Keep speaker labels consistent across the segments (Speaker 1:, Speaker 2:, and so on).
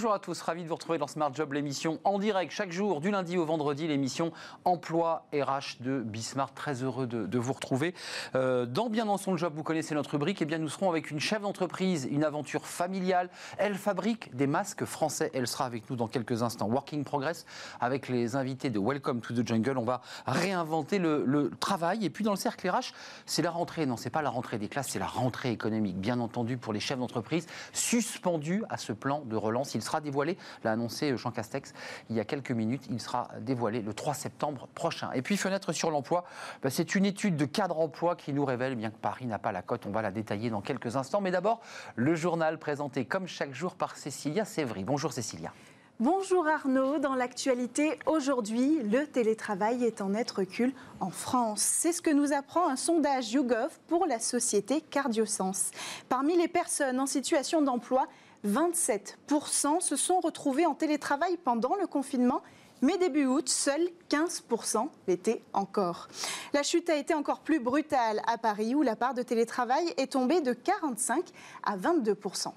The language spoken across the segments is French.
Speaker 1: Bonjour à tous, ravi de vous retrouver dans Smart Job, l'émission en direct chaque jour, du lundi au vendredi, l'émission Emploi RH de Bismarck. Très heureux de, vous retrouver. Euh, dans Bien dans son job, vous connaissez notre rubrique, et eh bien nous serons avec une chef d'entreprise, une aventure familiale. Elle fabrique des masques français. Elle sera avec nous dans quelques instants. Working Progress avec les invités de Welcome to the Jungle. On va réinventer le, le travail. Et puis dans le cercle RH, c'est la rentrée. Non, c'est pas la rentrée des classes, c'est la rentrée économique, bien entendu, pour les chefs d'entreprise, suspendus à ce plan de relance il sera dévoilé, l'a annoncé Jean Castex il y a quelques minutes, il sera dévoilé le 3 septembre prochain. Et puis fenêtre sur l'emploi, bah, c'est une étude de cadre emploi qui nous révèle bien que Paris n'a pas la cote, on va la détailler dans quelques instants. Mais d'abord, le journal présenté comme chaque jour par Cécilia Sévry. Bonjour Cécilia.
Speaker 2: Bonjour Arnaud, dans l'actualité aujourd'hui, le télétravail est en net recul en France. C'est ce que nous apprend un sondage YouGov pour la société Cardiosens. Parmi les personnes en situation d'emploi, 27% se sont retrouvés en télétravail pendant le confinement, mais début août, seuls 15% l'étaient encore. La chute a été encore plus brutale à Paris, où la part de télétravail est tombée de 45 à 22%.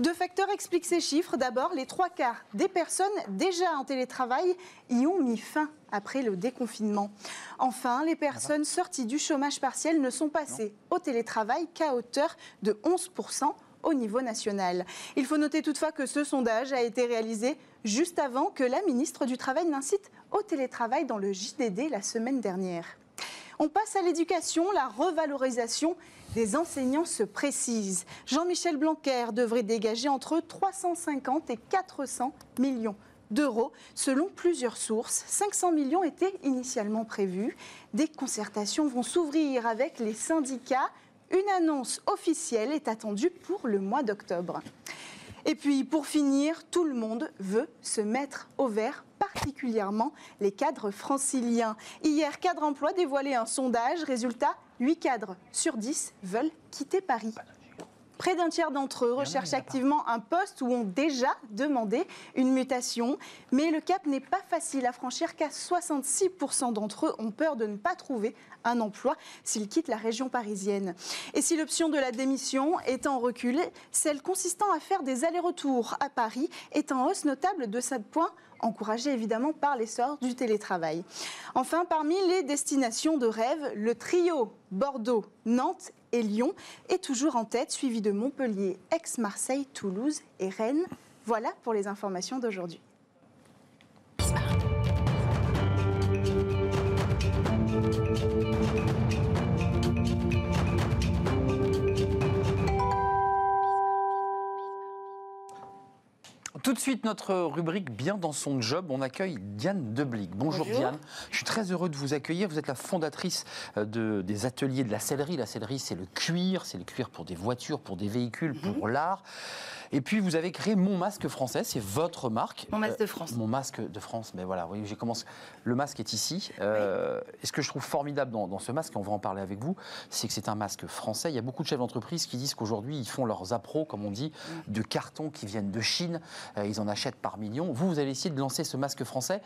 Speaker 2: Deux facteurs expliquent ces chiffres. D'abord, les trois quarts des personnes déjà en télétravail y ont mis fin après le déconfinement. Enfin, les personnes sorties du chômage partiel ne sont passées au télétravail qu'à hauteur de 11% au niveau national. Il faut noter toutefois que ce sondage a été réalisé juste avant que la ministre du Travail n'incite au télétravail dans le JDD la semaine dernière. On passe à l'éducation, la revalorisation des enseignants se précise. Jean-Michel Blanquer devrait dégager entre 350 et 400 millions d'euros selon plusieurs sources. 500 millions étaient initialement prévus. Des concertations vont s'ouvrir avec les syndicats, une annonce officielle est attendue pour le mois d'octobre. Et puis, pour finir, tout le monde veut se mettre au vert, particulièrement les cadres franciliens. Hier, Cadre Emploi dévoilait un sondage. Résultat, 8 cadres sur 10 veulent quitter Paris. Près d'un tiers d'entre eux recherchent activement un poste ou ont déjà demandé une mutation. Mais le cap n'est pas facile à franchir car 66% d'entre eux ont peur de ne pas trouver un emploi s'ils quittent la région parisienne. Et si l'option de la démission est en recul, celle consistant à faire des allers-retours à Paris est en hausse notable de 7 points encouragée évidemment par l'essor du télétravail. Enfin, parmi les destinations de rêve, le trio Bordeaux, Nantes et Lyon est toujours en tête, suivi de Montpellier, Aix-Marseille, Toulouse et Rennes. Voilà pour les informations d'aujourd'hui.
Speaker 1: Tout de suite, notre rubrique Bien dans son job, on accueille Diane Deblic. Bonjour, Diane. Je suis très heureux de vous accueillir. Vous êtes la fondatrice euh, de, des ateliers de la sellerie. La sellerie, c'est le cuir, c'est le cuir pour des voitures, pour des véhicules, pour mhm. l'art. Et puis, vous avez créé Mon Masque Français, c'est votre marque.
Speaker 2: Mon Masque de France.
Speaker 1: Euh, mon Masque de France, mais voilà, oui, j'ai commencé. Le masque est ici. Euh, et ce que je trouve formidable dans, ce masque, et on va en parler avec vous, c'est que c'est un masque français. Il y a beaucoup de chefs d'entreprise qui disent qu'aujourd'hui, ils font leurs appros, comme on dit, mm. de cartons qui viennent de Chine. Euh, ils en achètent par millions. Vous, vous avez essayé de lancer ce masque français.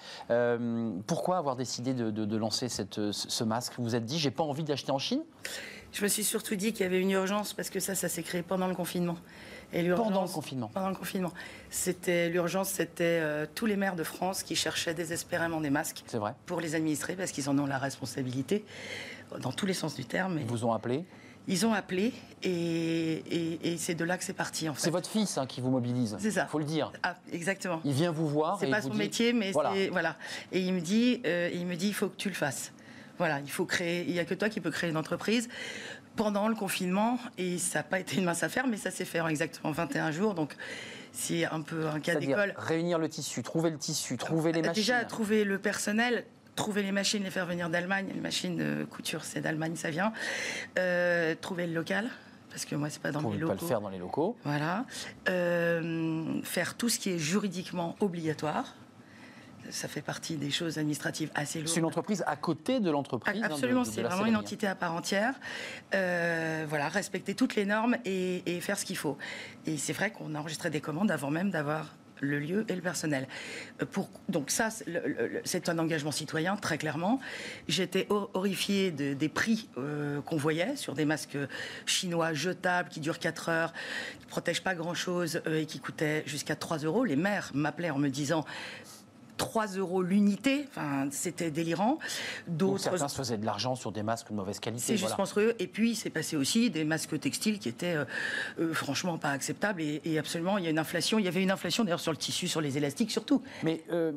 Speaker 1: pourquoi avoir décidé de, lancer cette, ce masque? Vous vous êtes dit, j'ai pas envie d'acheter en Chine?
Speaker 3: Je me suis surtout dit qu'il y avait une urgence parce que ça, ça s'est créé pendant le confinement.
Speaker 1: Et pendant le confinement
Speaker 3: Pendant le confinement. C'était, l'urgence, c'était euh, tous les maires de France qui cherchaient désespérément des masques.
Speaker 1: C'est vrai.
Speaker 3: Pour les administrer, parce qu'ils en ont la responsabilité, dans tous les sens du terme.
Speaker 1: Ils vous ont appelé?
Speaker 3: Ils ont appelé et, c'est de là que c'est parti. En
Speaker 1: fait. C'est votre fils hein, qui vous mobilise.
Speaker 3: C'est ça.
Speaker 1: Faut le dire.
Speaker 3: Ah, exactement.
Speaker 1: Il vient vous voir.
Speaker 3: C'est pas son métier, mais voilà. voilà. Et il me dit, euh, il me dit, il faut que tu le fasses. Voilà, il faut créer. Il n'y a que toi qui peux créer une entreprise pendant le confinement et ça n'a pas été une mince affaire, mais ça s'est fait en exactement 21 jours. Donc c'est un peu un cas d'école.
Speaker 1: Réunir le tissu, trouver le tissu, trouver les euh, machines.
Speaker 3: Déjà, trouver le personnel, trouver les machines, les faire venir d'Allemagne. Les machines de couture, c'est d'Allemagne, ça vient. Euh, trouver le local. Parce que moi, c'est pas dans les locaux.
Speaker 1: pas le faire dans les locaux.
Speaker 3: Voilà. Euh, faire tout ce qui est juridiquement obligatoire ça fait partie des choses administratives assez lourdes.
Speaker 1: C'est une entreprise à côté de l'entreprise
Speaker 3: hein, Absolument, c'est vraiment une entité à part entière. Euh, voilà, respecter toutes les normes et, faire ce qu'il faut. Et c'est vrai qu'on a enregistré des commandes avant même d'avoir le lieu et le personnel. Euh, pour, donc ça, c'est un engagement citoyen, très clairement. J'étais horrifiée des prix euh, qu'on voyait sur des masques chinois jetables qui durent 4 heures, qui ne protègent pas grand-chose euh, et qui coûtaient jusqu'à 3 euros. Les maires m'appelaient en me disant 3 euros l'unité. Enfin, c'était délirant.
Speaker 1: D'autres. Certains se faisaient de l'argent sur des masques de mauvaise qualité.
Speaker 3: C'est juste monstrueux. Et puis, c'est passé aussi des masques textiles qui étaient euh, euh, franchement pas acceptables. Et, absolument, il y a une inflation. Il y avait une inflation d'ailleurs sur le tissu, sur les élastiques surtout.
Speaker 1: Mais euh,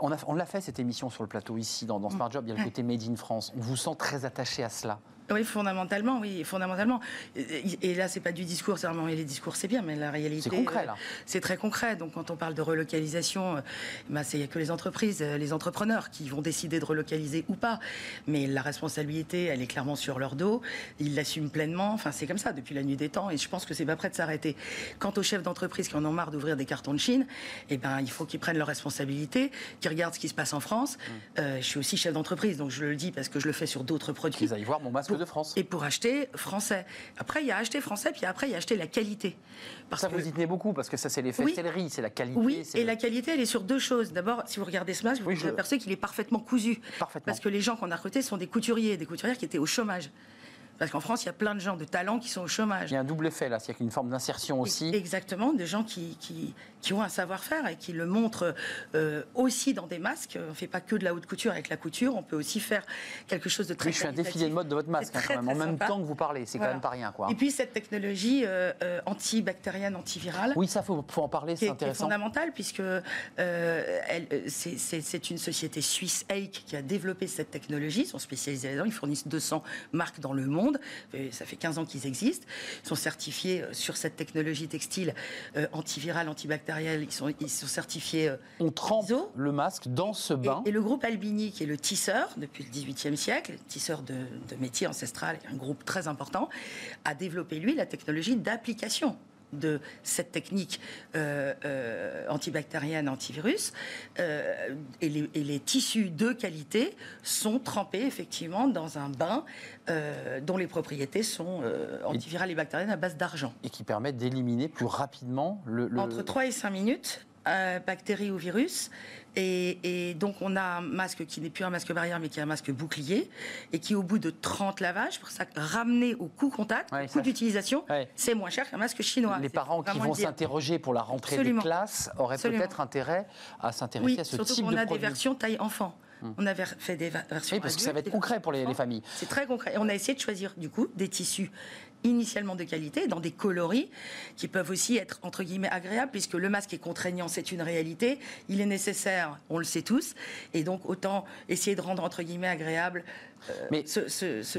Speaker 1: on, l'a fait cette émission sur le plateau ici, dans, dans Smart Job. Il y a le côté Made in France. On vous sent très attaché à cela.
Speaker 3: Oui, fondamentalement, oui, fondamentalement. Et là, c'est pas du discours, c'est vraiment les discours, c'est bien, mais la réalité,
Speaker 1: c'est concret là. Euh,
Speaker 3: c'est très concret. Donc, quand on parle de relocalisation, bah, c'est a que les entreprises, euh, les entrepreneurs qui vont décider de relocaliser ou pas. Mais la responsabilité, elle est clairement sur leur dos. Ils l'assument pleinement. Enfin, c'est comme ça depuis la nuit des temps. Et je pense que c'est pas prêt de s'arrêter. Quant aux chefs d'entreprise qui en ont marre d'ouvrir des cartons de Chine, eh ben, il faut qu'ils prennent leurs responsabilités, qu'ils regardent ce qui se passe en France. Mmh. Euh, je suis aussi chef d'entreprise, donc je le dis parce que je le fais sur d'autres produits.
Speaker 1: Allez voir mon masque de France.
Speaker 3: Et pour acheter français. Après, il y a acheter français, puis après, il y a acheter la qualité.
Speaker 1: Parce ça, vous y tenez beaucoup, parce que ça, c'est les oui. c'est la qualité.
Speaker 3: Oui, et la qualité, elle est sur deux choses. D'abord, si vous regardez ce masque, vous vous apercevez qu'il est parfaitement cousu.
Speaker 1: Parfaitement.
Speaker 3: Parce que les gens qu'on a recrutés sont des couturiers, des couturières qui étaient au chômage. Parce qu'en France, il y a plein de gens de talent qui sont au chômage.
Speaker 1: Il y a un double effet là, il y a une forme d'insertion aussi.
Speaker 3: Exactement, des gens qui, qui, qui ont un savoir-faire et qui le montrent euh, aussi dans des masques. On ne fait pas que de la haute couture avec la couture, on peut aussi faire quelque chose de très. Oui,
Speaker 1: je suis un défilé de mode de votre masque hein, quand même, en même temps que vous parlez, c'est quand même pas rien quoi.
Speaker 3: Et puis cette technologie euh, euh, antibactérienne, antivirale.
Speaker 1: Oui, ça faut, faut en parler, c'est intéressant.
Speaker 3: C'est fondamental puisque c'est une société suisse, Eik, qui a développé cette technologie. Ils sont spécialisés là-dedans. Ils fournissent 200 marques dans le monde. Ça fait 15 ans qu'ils existent. Ils sont certifiés euh, sur cette technologie textile euh, antivirale, antibactérielle. Ils sont, ils sont certifiés. Euh,
Speaker 1: On trempe le masque dans ce bain.
Speaker 3: Et, le groupe Albini, qui est le tisseur depuis le XVIIIe siècle, tisseur de, de métier ancestral, un groupe très important, a développé, lui, la technologie d'application de cette technique euh, euh, antibactérienne, antivirus, euh, et, les, tissus de qualité sont trempés effectivement dans un bain dont les propriétés sont antivirales et bactériennes à base d'argent.
Speaker 1: Et qui permettent d'éliminer plus rapidement le, le...
Speaker 3: Entre 3 et 5 minutes, bactéries ou virus, et, donc, on a un masque qui n'est plus un masque barrière, mais qui est un masque bouclier, et qui, au bout de 30 lavages, pour ça, ramener au coût contact, au coût d'utilisation, c'est moins cher qu'un masque chinois.
Speaker 1: Les parents qui vont s'interroger pour la rentrée des classes auraient peut-être intérêt à s'intéresser à ce type de produit.
Speaker 3: Surtout qu'on a des versions taille enfant. Hmm. On a fait des versions.
Speaker 1: Oui, parce que ça va être concret pour les, les familles.
Speaker 3: C'est très concret. Et on a essayé de choisir, du coup, des tissus initialement de qualité, dans des coloris qui peuvent aussi être entre guillemets agréables, puisque le masque est contraignant, c'est une réalité. Il est nécessaire, on le sait tous, et donc autant essayer de rendre entre guillemets agréable euh, Mais ce, ce,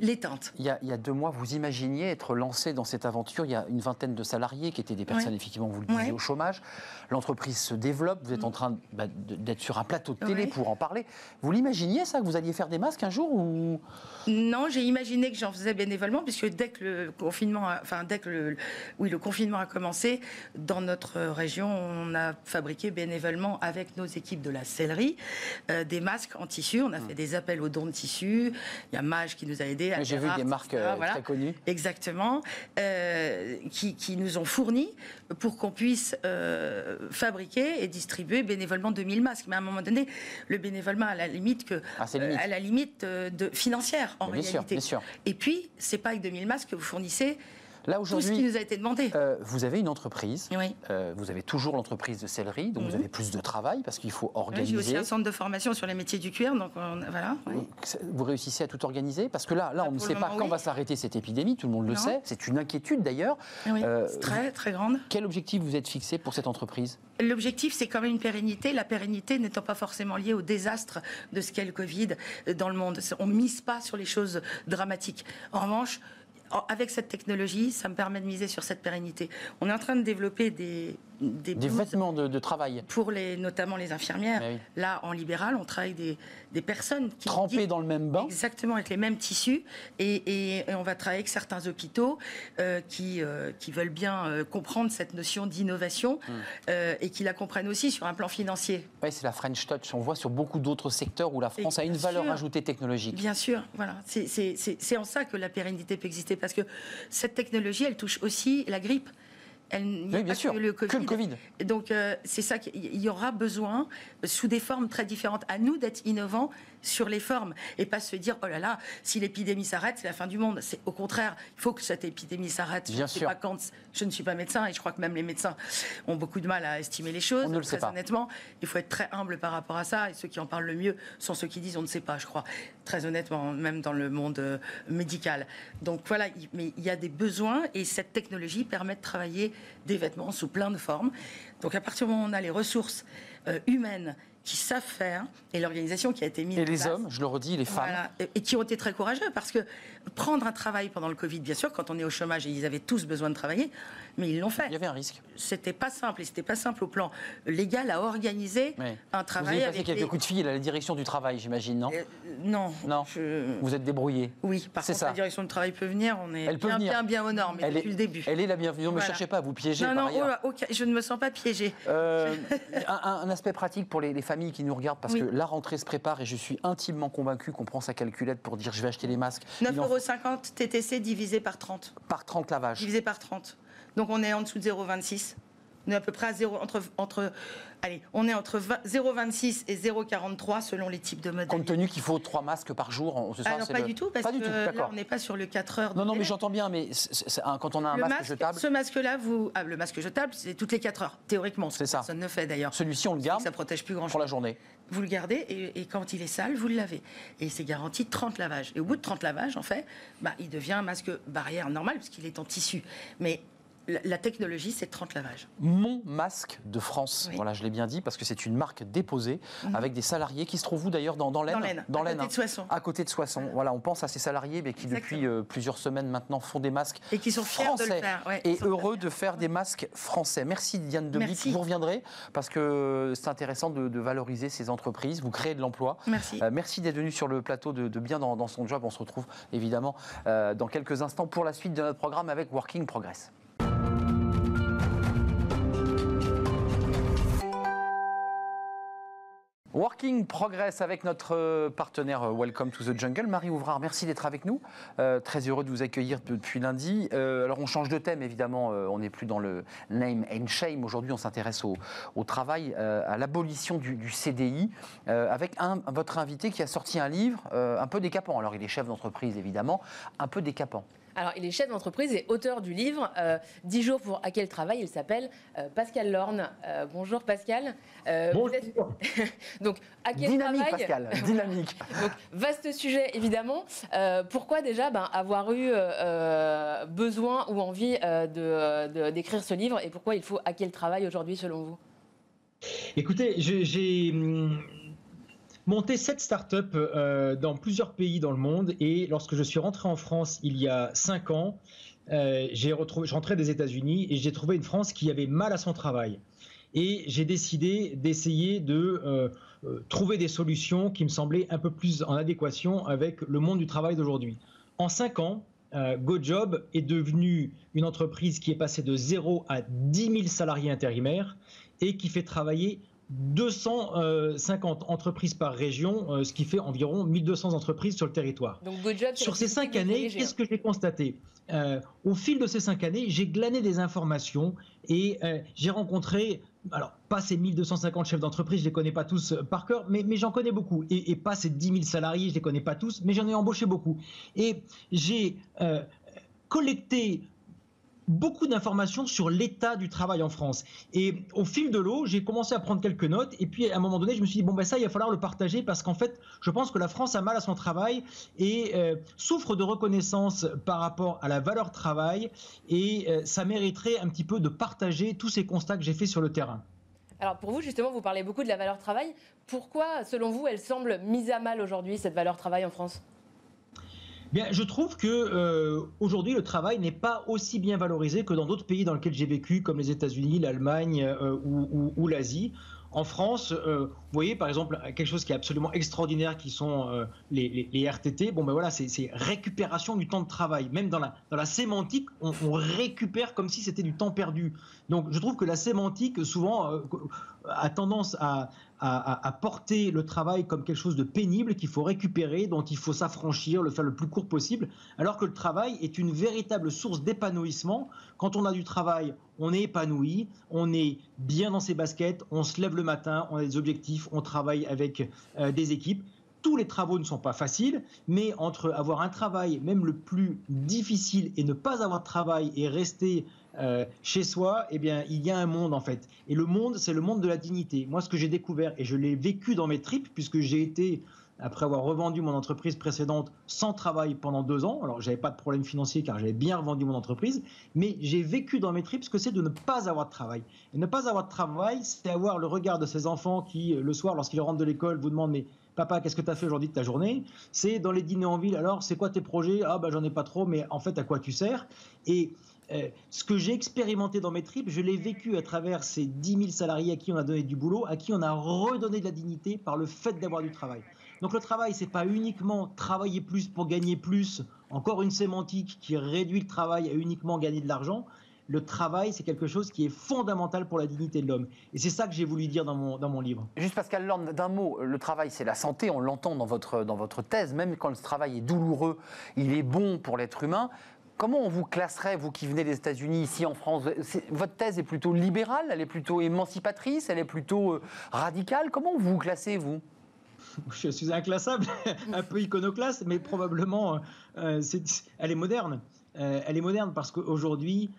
Speaker 3: l'éteinte.
Speaker 1: Il, il, y a deux mois, vous imaginiez être lancé dans cette aventure. Il y a une vingtaine de salariés qui étaient des personnes, effectivement, vous le disiez, au chômage. L'entreprise se développe. Vous êtes en train bah, d'être sur un plateau de télé pour en parler. Vous l'imaginiez, ça, que vous alliez faire des masques un jour ou...
Speaker 3: Non, j'ai imaginé que j'en faisais bénévolement, puisque dès que le confinement, enfin, dès que le, oui, le confinement a commencé, dans notre région, on a fabriqué bénévolement avec nos équipes de la sellerie euh, des masques en tissu. On a fait des appels aux dons de tissu. Il y a Mage qui nous a aidés.
Speaker 1: J'ai vu des marques euh, très connues.
Speaker 3: Exactement. Euh, qui, qui, nous ont fourni pour qu'on puisse euh, fabriquer et distribuer bénévolement 2000 masques. Mais à un moment donné, le bénévolement à la limite que,
Speaker 1: ah, limite.
Speaker 3: à la limite de, financière en
Speaker 1: bien
Speaker 3: réalité.
Speaker 1: Sûr, bien sûr.
Speaker 3: Et puis, c'est pas avec 2000 masques que vous fournissez
Speaker 1: Là, aujourd'hui,
Speaker 3: tout ce qui nous a été demandé.
Speaker 1: Euh, vous avez une entreprise,
Speaker 3: oui.
Speaker 1: euh, vous avez toujours l'entreprise de céleri, donc vous mhm. avez plus de travail parce qu'il faut organiser.
Speaker 3: J'ai aussi un centre de formation sur les métiers du cuir, donc voilà.
Speaker 1: Vous réussissez à tout organiser Parce que là, là on ne sait pas quand va s'arrêter cette épidémie, tout le monde le sait. C'est une inquiétude d'ailleurs.
Speaker 3: Oui, euh, très, très grande.
Speaker 1: Quel objectif vous êtes fixé pour cette entreprise?
Speaker 3: L'objectif, c'est quand même une pérennité. La pérennité n'étant pas forcément liée au désastre de ce qu'est le Covid dans le monde. On ne mise pas sur les choses dramatiques. En revanche, avec cette technologie, ça me permet de miser sur cette pérennité. On est en train de développer des,
Speaker 1: des, vêtements de, travail.
Speaker 3: Pour les, notamment les infirmières. Là, en libéral, on travaille des, des personnes
Speaker 1: qui. Trempées dans le même bain.
Speaker 3: Exactement, avec les mêmes tissus. Et, et, on va travailler avec certains hôpitaux euh, qui, euh, qui veulent bien euh, comprendre cette notion d'innovation hmm. et qui la comprennent aussi sur un plan financier.
Speaker 1: Oui, c'est la French Touch. On voit sur beaucoup d'autres secteurs où la France a une valeur ajoutée technologique.
Speaker 3: Bien sûr, voilà. C'est en ça que la pérennité peut exister parce que cette technologie, elle touche aussi la grippe. Elle, il
Speaker 1: oui, bien sûr, que le Covid.
Speaker 3: Donc, euh, c'est ça qu'il y aura besoin, sous des formes très différentes. À nous d'être innovants sur les formes et pas se dire, oh là là, si l'épidémie s'arrête, c'est la fin du monde. C'est au contraire, il faut que cette épidémie s'arrête.
Speaker 1: Bien
Speaker 3: je
Speaker 1: sûr.
Speaker 3: Pas quand, je ne suis pas médecin et je crois que même les médecins ont beaucoup de mal à estimer les choses.
Speaker 1: On ne le
Speaker 3: très
Speaker 1: sait pas.
Speaker 3: honnêtement, il faut être très humble par rapport à ça. Et ceux qui en parlent le mieux sont ceux qui disent, on ne sait pas, je crois. Très honnêtement, même dans le monde euh, médical. Donc voilà, mais il y a des besoins et cette technologie permet de travailler des vêtements sous plein de formes. Donc à partir du moment où on a les ressources euh, humaines qui savent faire et l'organisation qui a été mise
Speaker 1: et les hommes, je le redis, les femmes,
Speaker 3: voilà, et, qui ont été très courageux parce que prendre un travail pendant le Covid, bien sûr, quand on est au chômage et ils avaient tous besoin de travailler, mais ils l'ont fait.
Speaker 1: Il y avait un risque.
Speaker 3: C'était pas simple et c'était pas simple au plan légal à organiser un travail.
Speaker 1: Vous avez passé quelques coups de fil à la direction du travail, j'imagine, non euh,
Speaker 3: Non.
Speaker 1: Non. Vous êtes débrouillé.
Speaker 3: Oui. Par contre,
Speaker 1: ça.
Speaker 3: la direction du travail peut venir. On est
Speaker 1: Elle
Speaker 3: bien,
Speaker 1: peut venir.
Speaker 3: bien, bien au nord, mais
Speaker 1: elle
Speaker 3: depuis
Speaker 1: est,
Speaker 3: le début.
Speaker 1: Elle est la bienvenue. Ne me cherchez pas à vous piéger.
Speaker 3: Non,
Speaker 1: par
Speaker 3: non, oh je ne me sens pas piégée.
Speaker 1: Euh, un, un, aspect pratique pour les, les, familles qui nous regardent, parce
Speaker 3: oui.
Speaker 1: que la rentrée se prépare et je suis intimement convaincu qu'on prend sa calculette pour dire je vais acheter les masques.
Speaker 3: 9,50 euros TTC divisé par 30.
Speaker 1: Par 30 lavages.
Speaker 3: Divisé par 30. Donc on est en dessous de 0,26. On est à peu près à 0, entre, entre, allez, on est entre 0,26 et 0,43 selon les types de modèles.
Speaker 1: Compte tenu qu'il faut 3 masques par jour, on se
Speaker 3: Alors pas
Speaker 1: le...
Speaker 3: du tout, parce
Speaker 1: pas
Speaker 3: que
Speaker 1: du tout,
Speaker 3: là on n'est pas sur le 4 heures.
Speaker 1: Non, non, mais j'entends bien, mais c est, c est, quand on a un masque,
Speaker 3: masque
Speaker 1: jetable.
Speaker 3: Ce masque-là, vous, ah, le masque jetable, c'est toutes les 4 heures, théoriquement.
Speaker 1: C'est ça.
Speaker 3: Personne ne fait d'ailleurs.
Speaker 1: Celui-ci, on le garde.
Speaker 3: Ça protège plus grand-chose.
Speaker 1: Pour la journée.
Speaker 3: Vous le gardez et, quand il est sale, vous le lavez. Et c'est garanti 30 lavages. Et au bout de 30 lavages, en fait, bah, il devient un masque barrière normal puisqu'il est en tissu. Mais la technologie, c'est 30 lavages.
Speaker 1: Mon masque de France, oui. voilà, je l'ai bien dit, parce que c'est une marque déposée
Speaker 3: Mhm.
Speaker 1: avec des salariés qui se trouvent où d'ailleurs dans, dans l'Aisne
Speaker 3: Dans
Speaker 1: l'Aisne.
Speaker 3: à côté de Soissons.
Speaker 1: À côté de Soissons. Voilà, on pense à ces salariés mais qui
Speaker 3: Exactement.
Speaker 1: depuis euh, plusieurs semaines maintenant font des masques
Speaker 3: Et qui sont fiers
Speaker 1: français
Speaker 3: de le faire. Ouais,
Speaker 1: et heureux de faire des masques français. Merci Diane de
Speaker 3: Merci.
Speaker 1: Vous reviendrez parce que c'est intéressant de, de, valoriser ces entreprises. Vous créez de l'emploi.
Speaker 3: Merci.
Speaker 1: Euh, merci d'être venu sur le plateau de, de Bien dans, dans, son job. On se retrouve évidemment euh, dans quelques instants pour la suite de notre programme avec Working Progress. Working Progress avec notre euh, partenaire Welcome to the Jungle. Marie Ouvrard, merci d'être avec nous. Euh, très heureux de vous accueillir depuis lundi. Euh, alors on change de thème évidemment, euh, on n'est plus dans le name and shame. Aujourd'hui on s'intéresse au, travail, euh, à l'abolition du, CDI, euh, avec votre invité qui a sorti un livre un peu décapant. Alors il est chef d'entreprise évidemment, un peu décapant.
Speaker 4: Alors, il est chef d'entreprise et auteur du livre euh, 10 jours pour à quel travail. Il s'appelle euh, Pascal Lorne. Euh, bonjour Pascal.
Speaker 5: bonjour.
Speaker 4: Êtes... Donc, à quel
Speaker 1: Dynamique,
Speaker 4: travail
Speaker 1: Pascal, dynamique.
Speaker 4: Donc, vaste sujet évidemment. Euh, pourquoi déjà ben, avoir eu euh, besoin ou envie de, d'écrire ce livre et pourquoi il faut à quel travail aujourd'hui selon vous?
Speaker 5: Écoutez, j'ai hum, monté sept startups euh, dans plusieurs pays dans le monde et lorsque je suis rentré en France il y a cinq ans, euh, j'ai retrouvé, je rentrais des États-Unis et j'ai trouvé une France qui avait mal à son travail. Et j'ai décidé d'essayer de euh, trouver des solutions qui me semblaient un peu plus en adéquation avec le monde du travail d'aujourd'hui. En cinq ans, euh, GoJob est devenu une entreprise qui est passée de 0 à 10 000 salariés intérimaires et qui fait travailler 250 entreprises par région, euh, ce qui fait environ 1200 entreprises sur le territoire.
Speaker 4: Donc,
Speaker 5: sur ces cinq années, qu'est-ce que j'ai constaté? Euh, Au fil de ces cinq années, j'ai glané des informations et euh, j'ai rencontré, alors pas ces 1250 chefs d'entreprise, je les connais pas tous par cœur, mais, mais j'en connais beaucoup. Et, et, pas ces 10 000 salariés, je les connais pas tous, mais j'en ai embauché beaucoup. Et j'ai euh, collecté beaucoup d'informations sur l'état du travail en France. Et au fil de l'eau, j'ai commencé à prendre quelques notes. Et puis, à un moment donné, je me suis dit, bon, ben ça, il va falloir le partager parce qu'en fait, je pense que la France a mal à son travail et euh, souffre de reconnaissance par rapport à la valeur travail. Et euh, ça mériterait un petit peu de partager tous ces constats que j'ai faits sur le terrain.
Speaker 4: Alors, pour vous, justement, vous parlez beaucoup de la valeur travail. Pourquoi, selon vous, elle semble mise à mal aujourd'hui, cette valeur travail en France?
Speaker 5: Bien, je trouve que euh, aujourd'hui le travail n'est pas aussi bien valorisé que dans d'autres pays dans lesquels j'ai vécu, comme les États-Unis, l'Allemagne euh, ou, l'Asie. En France, euh, vous voyez par exemple quelque chose qui est absolument extraordinaire, qui sont les, RTT. Bon ben voilà, c'est récupération du temps de travail. Même dans la, sémantique, on, récupère comme si c'était du temps perdu. Donc je trouve que la sémantique, souvent, a tendance à, à, porter le travail comme quelque chose de pénible qu'il faut récupérer, dont il faut s'affranchir, le faire le plus court possible, alors que le travail est une véritable source d'épanouissement. Quand on a du travail, on est épanoui, on est bien dans ses baskets, on se lève le matin, on a des objectifs, on travaille avec euh, des équipes. Tous les travaux ne sont pas faciles, mais entre avoir un travail, même le plus difficile, et ne pas avoir de travail et rester euh, chez soi, eh bien, il y a un monde en fait. Et le monde, c'est le monde de la dignité. Moi, ce que j'ai découvert, et je l'ai vécu dans mes tripes, puisque j'ai été, après avoir revendu mon entreprise précédente, sans travail pendant deux ans. Alors, j'avais pas de problème financier car j'avais bien revendu mon entreprise, mais j'ai vécu dans mes tripes ce que c'est de ne pas avoir de travail. Et ne pas avoir de travail, c'est avoir le regard de ces enfants qui, le soir, lorsqu'ils rentrent de l'école, vous demandent mais Papa, qu'est-ce que tu as fait aujourd'hui de ta journée? C'est dans les dîners en ville. Alors, c'est quoi tes projets? Ah, ben, j'en ai pas trop, mais en fait, à quoi tu sers? Et euh, ce que j'ai expérimenté dans mes tripes, je l'ai vécu à travers ces 10 000 salariés à qui on a donné du boulot, à qui on a redonné de la dignité par le fait d'avoir du travail. Donc le travail, c'est pas uniquement travailler plus pour gagner plus, encore une sémantique qui réduit le travail à uniquement gagner de l'argent. Le travail, c'est quelque chose qui est fondamental pour la dignité de l'homme. Et c'est ça que j'ai voulu dire dans mon, dans mon livre.
Speaker 1: Juste Pascal Lorne, d'un mot, le travail, c'est la santé, on l'entend dans votre, dans votre thèse, même quand le travail est douloureux, il est bon pour l'être humain. Comment on vous classerait, vous qui venez des États-Unis, ici en France? Votre thèse est plutôt libérale, elle est plutôt émancipatrice, elle est plutôt euh, radicale. Comment vous vous classez, vous?
Speaker 5: Je suis inclassable, un peu iconoclaste, mais probablement, euh, euh, elle est moderne. elle est moderne parce qu'aujourd'hui,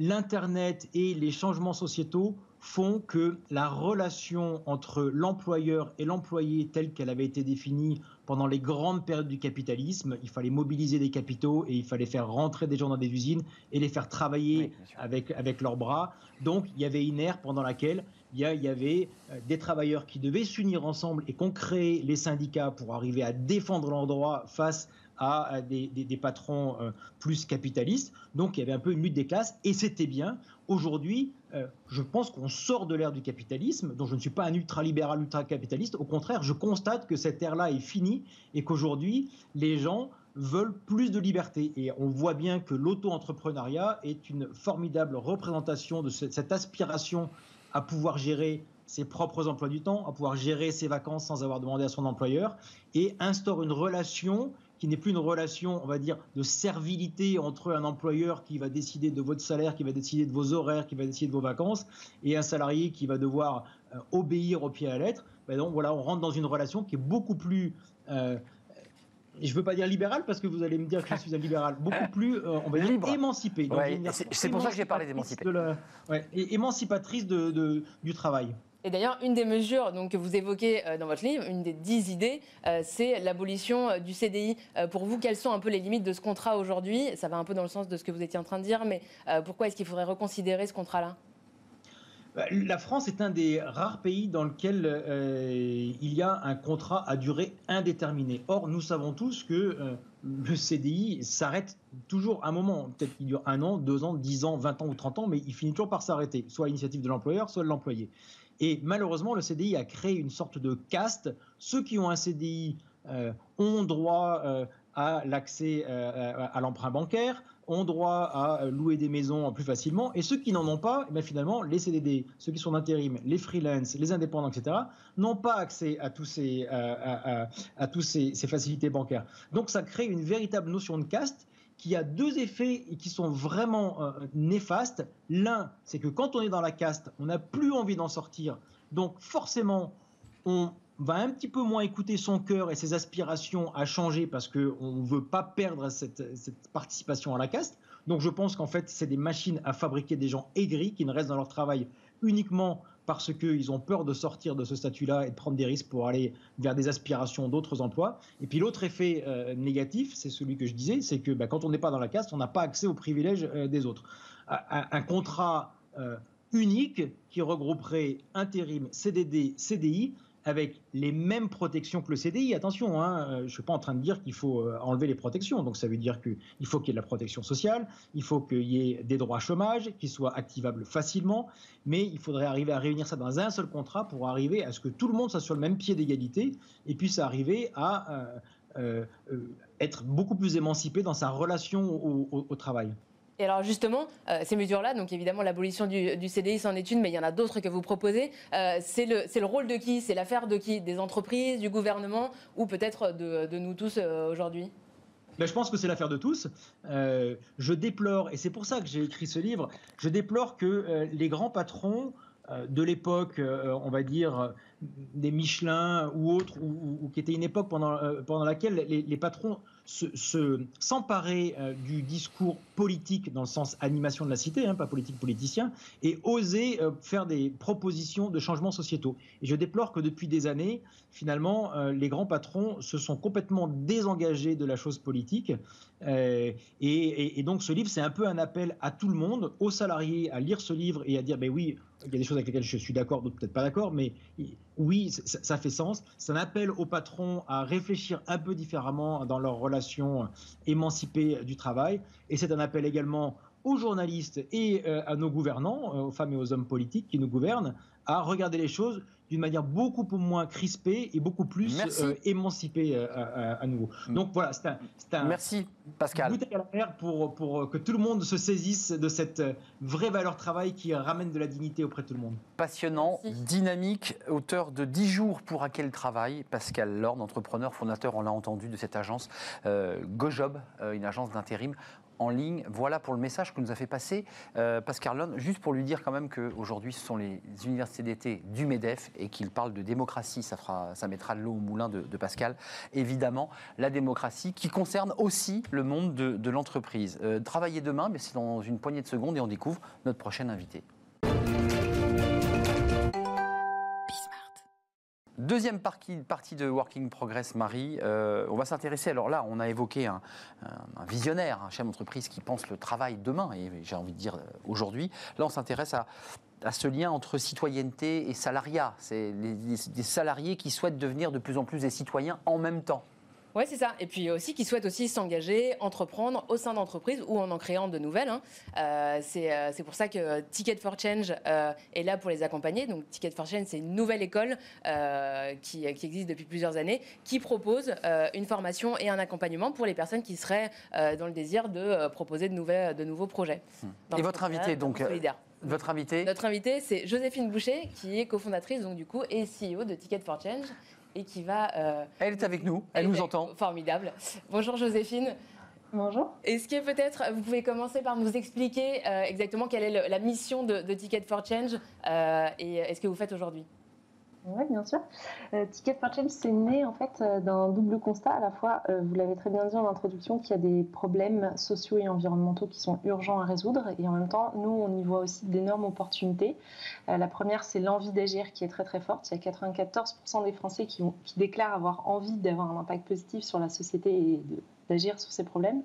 Speaker 5: l'Internet et les changements sociétaux font que la relation entre l'employeur et l'employé telle qu'elle avait été définie pendant les grandes périodes du capitalisme, il fallait mobiliser des capitaux et il fallait faire rentrer des gens dans des usines et les faire travailler avec, avec leurs bras. Donc il y avait une ère pendant laquelle il y, avait euh, des travailleurs qui devaient s'unir ensemble et qu'on créait les syndicats pour arriver à défendre leurs droits face à des, patrons euh, plus capitalistes. Donc il y avait un peu une lutte des classes et c'était bien. Aujourd'hui, euh, je pense qu'on sort de l'ère du capitalisme, dont je ne suis pas un ultralibéral, ultra-capitaliste. Au contraire, je constate que cette ère-là est finie et qu'aujourd'hui, les gens veulent plus de liberté. Et on voit bien que l'auto-entrepreneuriat est une formidable représentation de cette aspiration à pouvoir gérer ses propres emplois du temps, à pouvoir gérer ses vacances sans avoir demandé à son employeur, et instaure une relation qui n'est plus une relation, on va dire, de servilité entre un employeur qui va décider de votre salaire, qui va décider de vos horaires, qui va décider de vos vacances, et un salarié qui va devoir euh, obéir au pied à la lettre. Ben donc voilà, on rentre dans une relation qui est beaucoup plus euh, je ne veux pas dire libéral parce que vous allez me dire que je suis un libéral, beaucoup plus, euh, on va dire, émancipé.
Speaker 1: c'est pour ça que j'ai parlé d'émancipé.
Speaker 5: émancipatrice de, du travail.
Speaker 4: Et d'ailleurs, une des mesures que vous évoquez euh, dans votre livre, une des dix idées, euh, c'est l'abolition euh, du CDI. pour vous, quelles sont un peu les limites de ce contrat aujourd'hui? Ça va un peu dans le sens de ce que vous étiez en train de dire, mais pourquoi est-ce qu'il faudrait reconsidérer ce contrat-là?
Speaker 5: Bah, la France est un des rares pays dans lequel il y a un contrat à durée indéterminée. Or, nous savons tous que le CDI s'arrête toujours un moment. Peut-être qu'il dure un an, deux ans, dix ans, vingt ans ou trente ans, mais il finit toujours par s'arrêter, soit à l'initiative de l'employeur, soit de l'employé. Et malheureusement, le CDI a créé une sorte de caste. Ceux qui ont un CDI euh, ont droit euh, à l'accès euh, à l'emprunt bancaire, ont droit à louer des maisons plus facilement, et ceux qui n'en ont pas, eh finalement, les CDD, ceux qui sont d'intérim, les freelance, les indépendants, etc., n'ont pas accès à tous ces facilités bancaires. Donc ça crée une véritable notion de caste qui a deux effets qui sont vraiment euh, néfastes. L'un, c'est que quand on est dans la caste, on n'a plus envie d'en sortir. Donc forcément, on va un petit peu moins écouter son cœur et ses aspirations à changer parce qu'on ne veut pas perdre cette, cette, participation à la caste. Donc je pense qu'en fait, c'est des machines à fabriquer des gens aigris qui ne restent dans leur travail uniquement parce qu'ils ont peur de sortir de ce statut-là et de prendre des risques pour aller vers des aspirations d'autres emplois. Et puis l'autre effet euh, négatif, c'est celui que je disais, c'est que bah, quand on n'est pas dans la caste, on n'a pas accès aux privilèges euh, des autres. Un, contrat euh, unique qui regrouperait intérim, CDD, CDI, avec les mêmes protections que le CDI. Attention, hein, euh, je ne suis pas en train de dire qu'il faut euh, enlever les protections. Donc ça veut dire qu'il faut qu'il y ait de la protection sociale, il faut qu'il y ait des droits chômage qui soient activables facilement, mais il faudrait arriver à réunir ça dans un seul contrat pour arriver à ce que tout le monde soit sur le même pied d'égalité et puisse arriver à euh, être beaucoup plus émancipé dans sa relation au travail.
Speaker 4: Et alors justement, euh, ces mesures-là, donc évidemment l'abolition du, CDI, c'en est une, mais il y en a d'autres que vous proposez. Euh, c'est le, le, rôle de qui? C'est l'affaire de qui? Des entreprises, du gouvernement ou peut-être de, nous tous euh, aujourd'hui?
Speaker 5: Ben, je pense que c'est l'affaire de tous. je déplore, et c'est pour ça que j'ai écrit ce livre, je déplore que les grands patrons de l'époque, on va dire, des Michelin ou autres, ou, qui était une époque pendant, pendant laquelle les patrons s'emparer euh, du discours politique dans le sens animation de la cité, hein, pas politique politicien, et oser euh, faire des propositions de changements sociétaux. Et je déplore que depuis des années, finalement, euh, les grands patrons se sont complètement désengagés de la chose politique. Et, et, donc ce livre, c'est un peu un appel à tout le monde, aux salariés, à lire ce livre et à dire, ben oui, il y a des choses avec lesquelles je suis d'accord, d'autres peut-être pas d'accord, mais oui, ça, fait sens. C'est un appel aux patrons à réfléchir un peu différemment dans leurs relations émancipées du travail. Et c'est un appel également aux journalistes et euh, à nos gouvernants, euh, aux femmes et aux hommes politiques qui nous gouvernent, à regarder les choses d'une manière beaucoup moins crispée et beaucoup plus euh, émancipée euh, à, nouveau. Mm. Donc voilà, c'est un,
Speaker 1: Merci Pascal.
Speaker 5: bouteille à la mer pour, pour que tout le monde se saisisse de cette euh, vraie valeur travail qui ramène de la dignité auprès de tout le monde.
Speaker 1: Passionnant, dynamique, auteur de 10 jours pour à quel travail, Pascal Lord, entrepreneur, fondateur, on l'a entendu, de cette agence GoJob, une agence d'intérim Voilà pour le message que nous a fait passer euh, Pascal Lone, juste pour lui dire quand même qu'aujourd'hui, ce sont les universités d'été du MEDEF et qu'il parle de démocratie. Ça, mettra de l'eau au moulin de, Pascal. Évidemment, la démocratie qui concerne aussi le monde de, l'entreprise. Euh, travailler demain, mais c'est dans une poignée de secondes et on découvre notre prochain invité. Deuxième partie, de Working Progress, Marie. Euh, on va s'intéresser. Alors là, on a évoqué un, visionnaire, un chef d'entreprise qui pense le travail demain, et j'ai envie de dire euh, aujourd'hui. Là, on s'intéresse à, ce lien entre citoyenneté et salariat. C'est des salariés qui souhaitent devenir de plus en plus des citoyens en même temps.
Speaker 4: Oui, c'est ça. Et puis aussi qui souhaitent aussi s'engager, entreprendre au sein d'entreprises ou en en créant de nouvelles. Hein. Euh, euh, c'est pour ça que Ticket for Change euh, est là pour les accompagner. Donc Ticket for Change, c'est une nouvelle école qui, qui, existe depuis plusieurs années, qui propose une formation et un accompagnement pour les personnes qui seraient dans le désir de proposer de, nouvelles, de nouveaux projets.
Speaker 1: Hmm. Et votre invité, donc votre invité?
Speaker 4: Notre invité, c'est Joséphine Boucher, qui est cofondatrice donc du coup et CEO de Ticket for Change et qui va.
Speaker 1: Euh, elle est avec nous, elle, nous entend.
Speaker 4: Formidable. Bonjour Joséphine.
Speaker 6: Bonjour.
Speaker 4: Est-ce que peut-être vous pouvez commencer par nous expliquer euh, exactement quelle est la mission de, Ticket for Change euh, et est-ce que vous faites aujourd'hui?
Speaker 6: Oui, bien sûr. Euh, Ticket for Change, c'est né en fait euh, d'un double constat. À la fois, euh, vous l'avez très bien dit en introduction, qu'il y a des problèmes sociaux et environnementaux qui sont urgents à résoudre. Et en même temps, nous, on y voit aussi d'énormes opportunités. la première, c'est l'envie d'agir qui est très très forte. Il y a 94% des Français qui, qui déclarent avoir envie d'avoir un impact positif sur la société et de d'agir sur ces problèmes.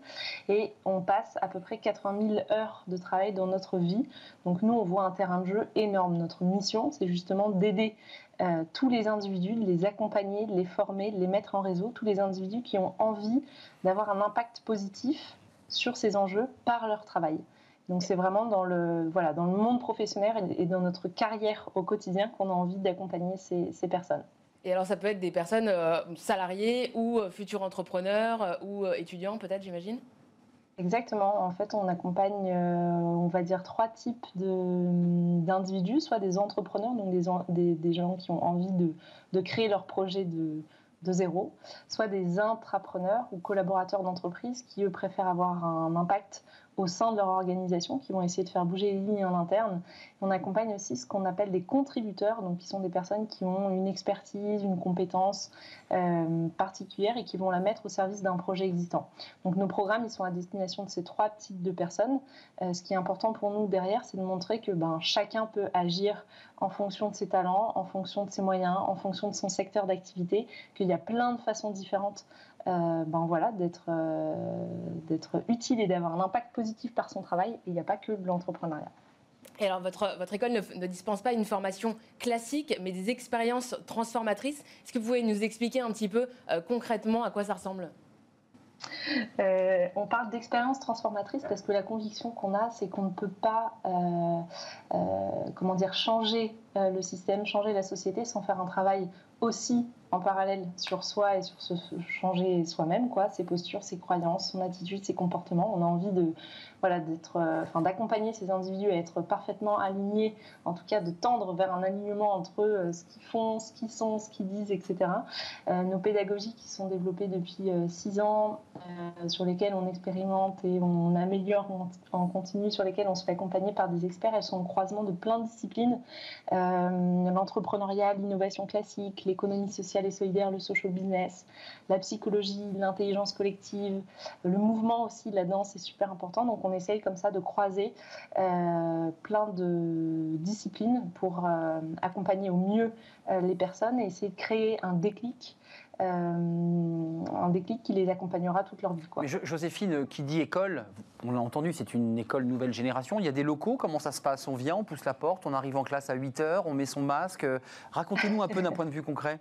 Speaker 6: Et on passe à peu près 80 000 heures de travail dans notre vie. Donc nous, on voit un terrain de jeu énorme. Notre mission, c'est justement d'aider euh, tous les individus, de les accompagner, de les former, de les mettre en réseau, tous les individus qui ont envie d'avoir un impact positif sur ces enjeux par leur travail. Donc c'est vraiment dans le, voilà, dans le monde professionnel et dans notre carrière au quotidien qu'on a envie d'accompagner ces, ces personnes.
Speaker 4: Et alors, ça peut être des personnes euh, salariées ou euh, futurs entrepreneurs euh, ou étudiants, peut-être, j'imagine?
Speaker 6: Exactement. En fait, on accompagne, on va dire, trois types d'individus, soit des entrepreneurs, donc des, des, gens qui ont envie de, de créer leur projet de, de zéro, soit des intrapreneurs ou collaborateurs d'entreprise qui, eux, préfèrent avoir un impact au sein de leur organisation, qui vont essayer de faire bouger les lignes en interne. On accompagne aussi ce qu'on appelle des contributeurs, donc qui sont des personnes qui ont une expertise, une compétence euh, particulière et qui vont la mettre au service d'un projet existant. Donc nos programmes, ils sont à destination de ces trois types de personnes. Euh, ce qui est important pour nous derrière, c'est de montrer que ben, chacun peut agir en fonction de ses talents, en fonction de ses moyens, en fonction de son secteur d'activité, qu'il y a plein de façons différentes euh, ben voilà, d'être euh, d'être utile et d'avoir un impact positif par son travail. Il n'y a pas que de l'entrepreneuriat.
Speaker 4: Et alors, votre, votre école ne, dispense pas une formation classique, mais des expériences transformatrices. Est-ce que vous pouvez nous expliquer un petit peu euh, concrètement à quoi ça ressemble?
Speaker 6: On parle d'expérience transformatrice parce que la conviction qu'on a, c'est qu'on ne peut pas, comment dire, changer le système, changer la société sans faire un travail aussi en parallèle sur soi et sur se changer soi-même, quoi, ses postures, ses croyances, son attitude, ses comportements. On a envie de, voilà, d'être, euh, enfin, d'accompagner ces individus à être parfaitement alignés, en tout cas de tendre vers un alignement entre eux, euh, ce qu'ils font, ce qu'ils sont, ce qu'ils disent, etc. Euh, nos pédagogies qui sont développées depuis six ans, sur lesquelles on expérimente et on améliore en, continu, sur lesquelles on se fait accompagner par des experts, elles sont au croisement de plein de disciplines l'entrepreneuriat, l'innovation classique, l'économie sociale et solidaire, le social business, la psychologie, l'intelligence collective, le mouvement aussi, la danse est super important. Donc on essaye comme ça de croiser euh, plein de disciplines pour euh, accompagner au mieux euh, les personnes et essayer de créer un déclic. un déclic qui les accompagnera toute leur vie.
Speaker 1: Joséphine, qui dit école, on l'a entendu, c'est une école nouvelle génération. Il y a des locaux, comment ça se passe? On vient, on pousse la porte, on arrive en classe à 8 heures, on met son masque. Racontez-nous un peu d'un point de vue concret.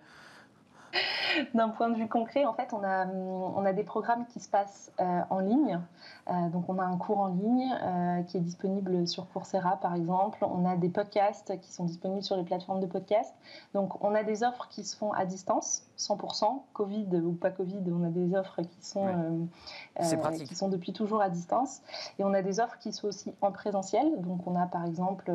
Speaker 6: D'un point de vue concret, en fait, on a, on a des programmes qui se passent euh, en ligne. Euh, donc, on a un cours en ligne euh, qui est disponible sur Coursera, par exemple. On a des podcasts qui sont disponibles sur les plateformes de podcast. Donc, on a des offres qui se font à distance, 100%, Covid ou pas Covid. On a des offres qui sont, qui sont depuis toujours à distance. Et on a des offres qui sont aussi en présentiel. Donc, on a, par exemple,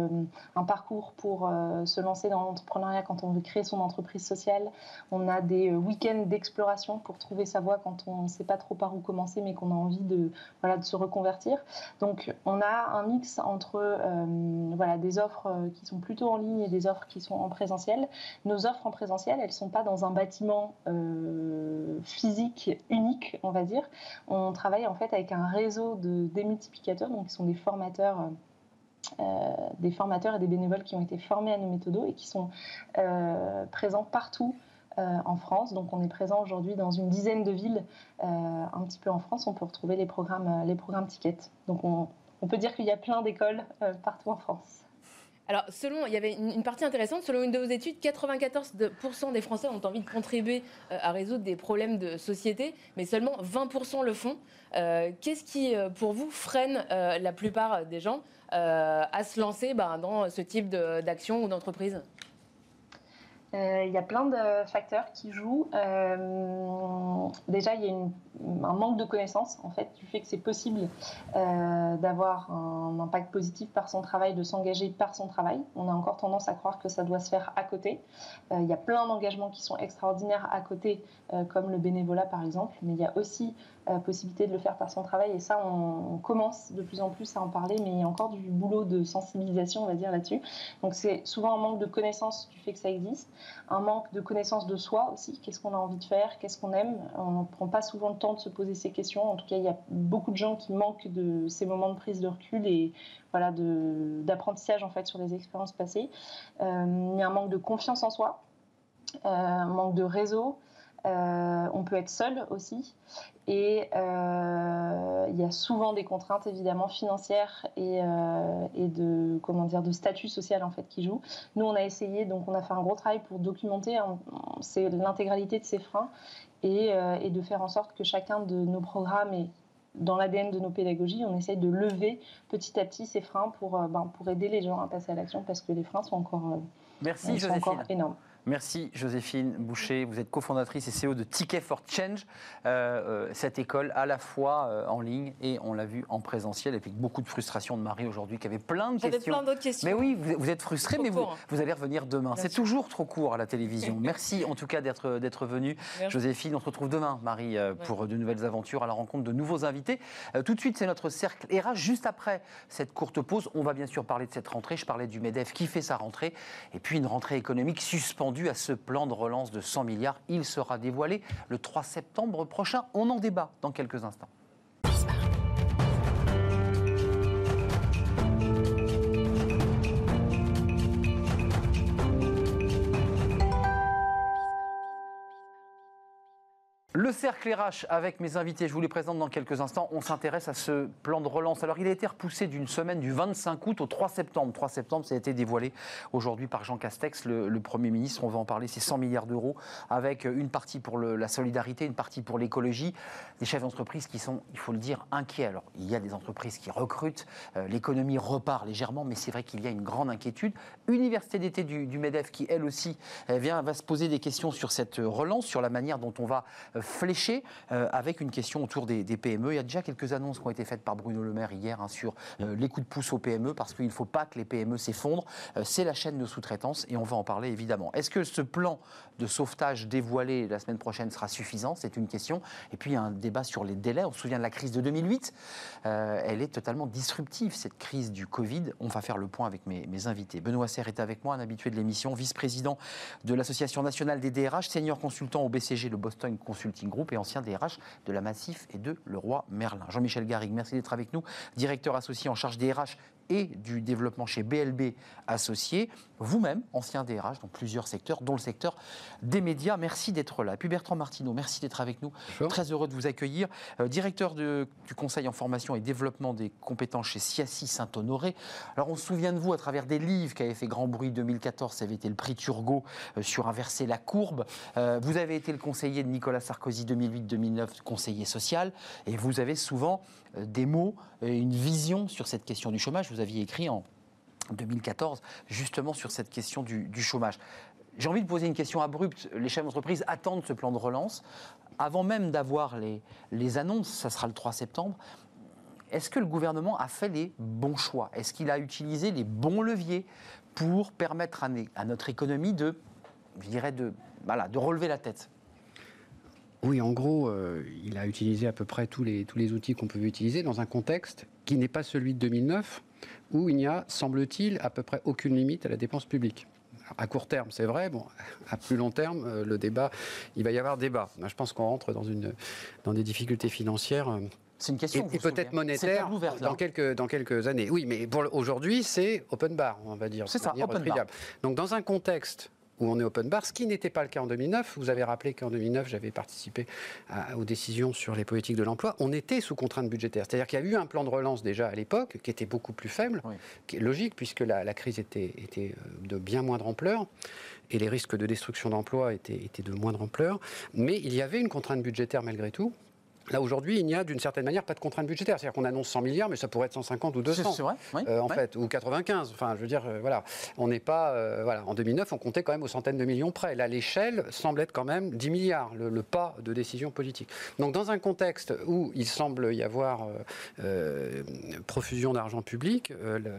Speaker 6: un parcours pour se lancer dans l'entrepreneuriat quand on veut créer son entreprise sociale. On a des euh, week-ends d'exploration pour trouver sa voie quand on ne sait pas trop par où commencer, mais qu'on a envie de, voilà, de se reconvertir. Donc, on a un mix entre euh, voilà, des offres euh, qui sont plutôt en ligne et des offres qui sont en présentiel. Nos offres en présentiel, elles ne sont pas dans un bâtiment physique unique, on va dire. On travaille en fait avec un réseau de démultiplicateurs, donc qui sont des formateurs. des formateurs et des bénévoles qui ont été formés à nos méthodos et qui sont présents partout en France. Donc on est présent aujourd'hui dans une dizaine de villes euh, un petit peu en France. On peut retrouver les programmes, euh, les programmes tickets. Donc on, peut dire qu'il y a plein d'écoles partout en France.
Speaker 4: Alors, selon, il y avait une, partie intéressante. Selon une de vos études, 94% des Français ont envie de contribuer à résoudre des problèmes de société, mais seulement 20% le font. Qu'est-ce qui, pour vous, freine la plupart des gens à se lancer ben, dans ce type d'action ou d'entreprise?
Speaker 6: euh, il y a plein de facteurs qui jouent. Euh, déjà, il y a un manque de connaissances, en fait, du fait que c'est possible euh, d'avoir un impact positif par son travail, de s'engager par son travail. On a encore tendance à croire que ça doit se faire à côté. il y a plein d'engagements qui sont extraordinaires à côté, comme le bénévolat, par exemple, mais il y a aussi possibilité de le faire par son travail. Et ça, on, commence de plus en plus à en parler, mais il y a encore du boulot de sensibilisation, on va dire, là-dessus. Donc c'est souvent un manque de connaissance du fait que ça existe, un manque de connaissance de soi aussi. Qu'est-ce qu'on a envie de faire? Qu'est-ce qu'on aime? On ne prend pas souvent le temps de se poser ces questions. En tout cas, il y a beaucoup de gens qui manquent de ces moments de prise de recul et voilà, d'apprentissage en fait sur les expériences passées. Euh, il y a un manque de confiance en soi, euh, un manque de réseau. Euh, on peut être seul aussi. Et euh, il y a souvent des contraintes évidemment financières et, euh, de comment dire de statut social en fait qui jouent. Nous on a essayé donc on a fait un gros travail pour documenter c'est l'intégralité de ces freins et, de faire en sorte que chacun de nos programmes et dans l'ADN de nos pédagogies, on essaye de lever petit à petit ces freins pour, ben, pour aider les gens à passer à l'action parce que les freins sont encore,
Speaker 1: Merci, sont encore énormes. Merci Joséphine Boucher, vous êtes cofondatrice et CEO de Ticket for Change, euh, euh, cette école à la fois euh, en ligne et on l'a vu en présentiel, avec beaucoup de frustration de Marie aujourd'hui qui avait plein de questions.
Speaker 4: plein d'autres questions.
Speaker 1: Mais oui, vous, êtes frustrée, mais vous, vous, allez revenir demain. C'est toujours trop court à la télévision. Merci en tout cas d'être, d'être venue. Joséphine, on se retrouve demain, Marie, pour de nouvelles aventures à la rencontre de nouveaux invités. tout de suite, c'est notre cercle RH. Juste après cette courte pause, on va bien sûr parler de cette rentrée. Je parlais du MEDEF qui fait sa rentrée et puis une rentrée économique suspendue à ce plan de relance de 100 milliards. Il sera dévoilé le 3 septembre prochain. On en débat dans quelques instants. Le cercle RH avec mes invités, je vous les présente dans quelques instants. On s'intéresse à ce plan de relance. Alors, il a été repoussé d'une semaine du 25 août au 3 septembre. 3 septembre, ça a été dévoilé aujourd'hui par Jean Castex, le, Premier ministre. On va en parler, c'est 100 milliards d'euros avec une partie pour la solidarité, une partie pour l'écologie. Des chefs d'entreprise qui sont, il faut le dire, inquiets. Alors, il y a des entreprises qui recrutent, euh, l'économie repart légèrement, mais c'est vrai qu'il y a une grande inquiétude. Université d'été du, MEDEF qui, elle aussi, vient, va se poser des questions sur cette relance, sur la manière dont on va euh, flécher, euh, avec une question autour des, PME. Il y a déjà quelques annonces qui ont été faites par Bruno Le Maire hier hein, sur euh, les coups de pouce aux PME, parce qu'il ne faut pas que les PME s'effondrent. c'est la chaîne de sous-traitance et on va en parler évidemment. Est-ce que ce plan de sauvetage dévoilé la semaine prochaine sera suffisant C'est une question. Et puis a un débat sur les délais. On se souvient de la crise de 2008. elle est totalement disruptive, cette crise du Covid. On va faire le point avec mes, invités. Benoît Serre est avec moi, un habitué de l'émission, vice-président de l'Association nationale des DRH, senior consultant au BCG, le Boston Consulting Group, et ancien DRH de la Massif et de Leroy Merlin. Jean-Michel Garrigue, merci d'être avec nous, directeur associé en charge des RH et du développement chez BLB Associés. Vous-même, ancien DRH dans plusieurs secteurs, dont le secteur des médias. Merci d'être là. Et puis Bertrand Martineau, merci d'être avec nous. Très heureux de vous accueillir. Euh, directeur du Conseil en formation et développement des compétences chez Siassi Saint-Honoré. Alors on se souvient de vous à travers des livres qui avaient fait grand bruit 2014. Ça avait été le prix Turgot euh, sur Inverser la courbe. Euh, vous avez été le conseiller de Nicolas Sarkozy 2008-2009, conseiller social. Et vous avez souvent des mots, une vision sur cette question du chômage. Vous aviez écrit en 2014 justement sur cette question du, chômage. J'ai envie de poser une question abrupte. Les chefs d'entreprise attendent ce plan de relance. Avant même d'avoir les, annonces, ça sera le 3 septembre, est-ce que le gouvernement a fait les bons choix? Est-ce qu'il a utilisé les bons leviers pour permettre à, notre économie de, je dirais, de, voilà, de relever la tête?
Speaker 7: Oui, en gros, euh, il a utilisé à peu près tous les, tous les outils qu'on peut utiliser dans un contexte qui n'est pas celui de 2009, où il n'y a, semble-t-il, à peu près aucune limite à la dépense publique. à court terme, c'est vrai. Bon, à plus long terme, euh, le débat, il va y avoir débat. Je pense qu'on rentre dans, une, dans des difficultés financières. Euh,
Speaker 1: c'est une question.
Speaker 7: Et, peut-être monétaire dans quelques, dans quelques années. Oui, mais pour aujourd'hui, c'est open bar, on va dire.
Speaker 1: C'est ça, open bar.
Speaker 7: Donc, dans un contexte où on est open bar, ce qui n'était pas le cas en 2009. Vous avez rappelé qu'en 2009, j'avais participé aux décisions sur les politiques de l'emploi. On était sous contrainte budgétaire. C'est-à-dire qu'il y a eu un plan de relance déjà à l'époque qui était beaucoup plus faible, qui est logique puisque la, crise était, était, euh, de bien moindre ampleur et les risques de destruction d'emplois étaient, étaient de moindre ampleur. Mais il y avait une contrainte budgétaire malgré tout. Là, aujourd'hui, il n'y a d'une certaine manière pas de contrainte budgétaire. C'est-à-dire qu'on annonce 100 milliards, mais ça pourrait être 150 ou 200.
Speaker 1: C'est vrai,
Speaker 7: euh, en fait, ou 95. Enfin, je veux dire, euh, voilà. On n'est pas. Euh, voilà. En 2009, on comptait quand même aux centaines de millions près. Là, l'échelle semble être quand même 10 milliards, le, pas de décision politique. Donc, dans un contexte où il semble y avoir profusion d'argent public,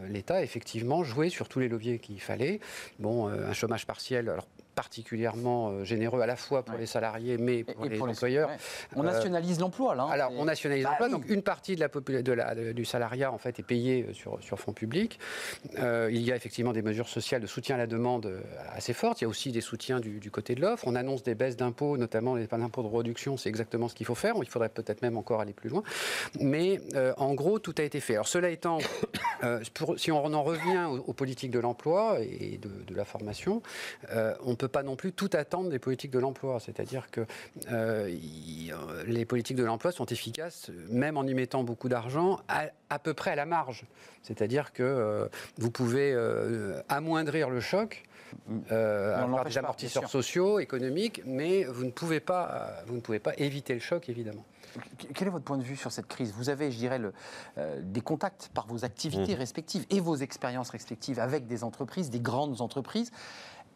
Speaker 7: l'État a effectivement joué sur tous les leviers qu'il fallait. Bon, un chômage partiel. Alors, particulièrement euh, généreux à la fois pour les salariés mais pour, les, employeurs.
Speaker 1: On nationalise l'emploi là.
Speaker 7: Hein, alors on nationalise bah l'emploi, donc une partie de la, de la du salariat en fait est payée euh, sur, sur fonds publics. Euh, il y a effectivement des mesures sociales de soutien à la demande assez fortes. Il y a aussi des soutiens du, du côté de l'offre. On annonce des baisses d'impôts, notamment les impôts de réduction. C'est exactement ce qu'il faut faire. Il faudrait peut-être même encore aller plus loin. Mais en gros, tout a été fait. Alors cela étant, si on en revient aux, politiques de l'emploi et de, de, la formation, on peut peut pas non plus tout attendre des politiques de l'emploi. C'est-à-dire que euh, les politiques de l'emploi sont efficaces, même en y mettant beaucoup d'argent, à, peu près à la marge. C'est-à-dire que euh, vous pouvez euh, amoindrir le choc. avoir des amortisseurs sociaux, économiques, mais vous ne pouvez pas, vous ne pouvez pas éviter le choc, évidemment.
Speaker 1: Quel est votre point de vue sur cette crise? Vous avez, je dirais, le, des contacts par vos activités mmh. respectives et vos expériences respectives avec des entreprises, des grandes entreprises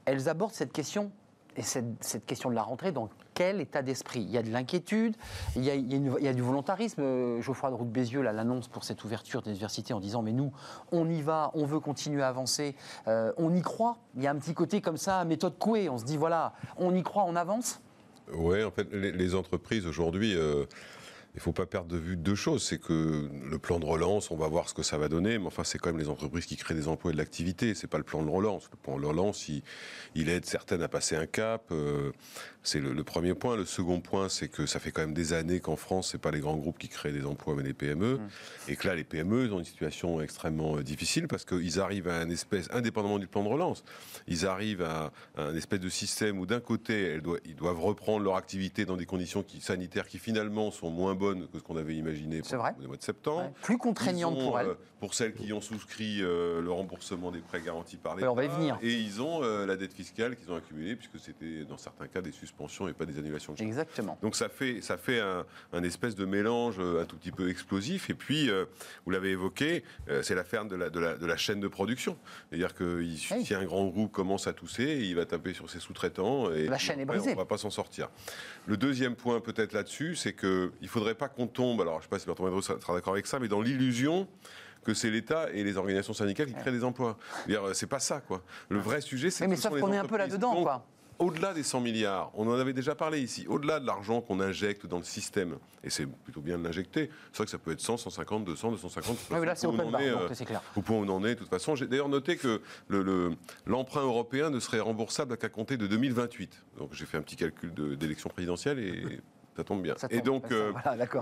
Speaker 1: elles abordent cette question et cette, question de la rentrée dans quel état d'esprit? Il y a de l'inquiétude, il, y a, du volontarisme. Euh, Geoffroy de Route Bézieux l'annonce pour cette ouverture des universités en disant mais nous, on y va, on veut continuer à avancer, euh, on y croit? Il y a un petit côté comme ça, méthode Coué. On se dit voilà, on y croit, on avance?
Speaker 8: Oui, en fait, les, entreprises aujourd'hui. Euh, il ne faut pas perdre de vue deux choses. C'est que le plan de relance, on va voir ce que ça va donner, mais enfin, c'est quand même les entreprises qui créent des emplois et de l'activité. C'est pas le plan de relance. Le plan de relance, il, aide certaines à passer un cap. Euh, c'est le, premier point. Le second point, c'est que ça fait quand même des années qu'en France, c'est pas les grands groupes qui créent des emplois, mais les PME. Mmh. Et que là, les PME ont une situation extrêmement euh, difficile parce qu'ils arrivent à un espèce, indépendamment du plan de relance, ils arrivent à, un espèce de système où d'un côté, ils doivent reprendre leur activité dans des conditions sanitaires qui finalement sont moins bonnes que ce qu'on avait imaginé pour le mois de septembre.
Speaker 1: Plus contraignante pour elles. Euh,
Speaker 8: pour celles qui ont souscrit euh, le remboursement des prêts garantis par l'État.
Speaker 1: on va y venir.
Speaker 8: Et ils ont euh, la dette fiscale qu'ils ont accumulée, puisque c'était dans certains cas des suspensions et pas des annulations de
Speaker 1: Exactement.
Speaker 8: Donc ça fait, ça fait un, espèce de mélange un tout petit peu explosif. Et puis, vous l'avez évoqué, c'est la ferme de la, de, la, chaîne de production. C'est-à-dire que si un grand groupe commence à tousser, il va taper sur ses sous-traitants. Et
Speaker 1: la chaîne est brisée.
Speaker 8: On ne va pas s'en sortir. Le deuxième point peut-être là-dessus, c'est qu'il ne faudrait pas qu'on tombe, alors je ne sais pas si Bertrand Medro sera d'accord avec ça, mais dans l'illusion que c'est l'État et les organisations syndicales qui créent des emplois. C'est pas ça, quoi. Le vrai sujet, c'est
Speaker 1: mais, mais sauf qu'on est un peu là-dedans, quoi
Speaker 8: au-delà des 100 milliards, on en avait déjà parlé ici, au-delà de l'argent qu'on injecte dans le système, et c'est plutôt bien de l'injecter, c'est vrai que ça peut être 100, 150, 200, 250.
Speaker 1: Oui, là, c'est open bar,
Speaker 8: euh,
Speaker 1: c'est clair.
Speaker 8: Au point où on en est, de toute façon. J'ai d'ailleurs noté que l'emprunt le, européen ne serait remboursable qu'à compter de 2028. Donc j'ai fait un petit calcul d'élection présidentielle et ça tombe bien.
Speaker 1: et donc, euh,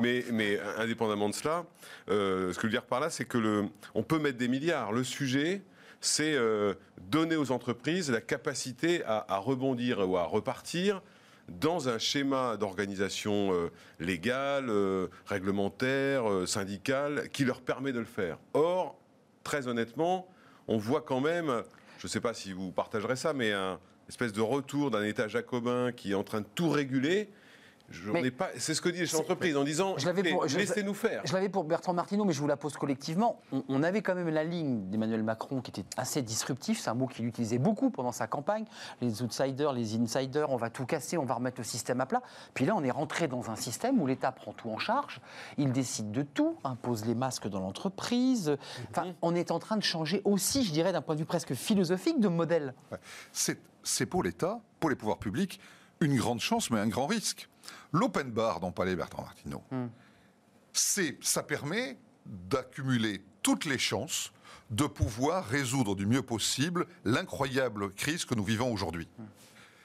Speaker 8: mais, mais, indépendamment de cela, euh, ce que je veux dire par là, c'est que le, on peut mettre des milliards. Le sujet, c'est euh, donner aux entreprises la capacité à, rebondir ou à repartir dans un schéma d'organisation euh, légale, euh, réglementaire, syndicale, qui leur permet de le faire. Or, très honnêtement, on voit quand même, je ne sais pas si vous partagerez ça, mais un espèce de retour d'un État jacobin qui est en train de tout réguler pas. C'est ce que dit les entreprises en disant laissez-nous faire.
Speaker 1: Je l'avais pour Bertrand Martineau, mais je vous la pose collectivement. On, avait quand même la ligne d'Emmanuel Macron qui était assez disruptif. C'est un mot qu'il utilisait beaucoup pendant sa campagne. Les outsiders, les insiders, on va tout casser, on va remettre le système à plat. Puis là, on est rentré dans un système où l'État prend tout en charge. Il décide de tout, impose les masques dans l'entreprise. Enfin, mhm. on est en train de changer aussi, je dirais, d'un point de vue presque philosophique, de modèle.
Speaker 9: C'est pour l'État, pour les pouvoirs publics, une grande chance, mais un grand risque. L'open bar dont parlait Bertrand Martineau, hmm. c'est, ça permet d'accumuler toutes les chances de pouvoir résoudre du mieux possible l'incroyable crise que nous vivons aujourd'hui. Hmm.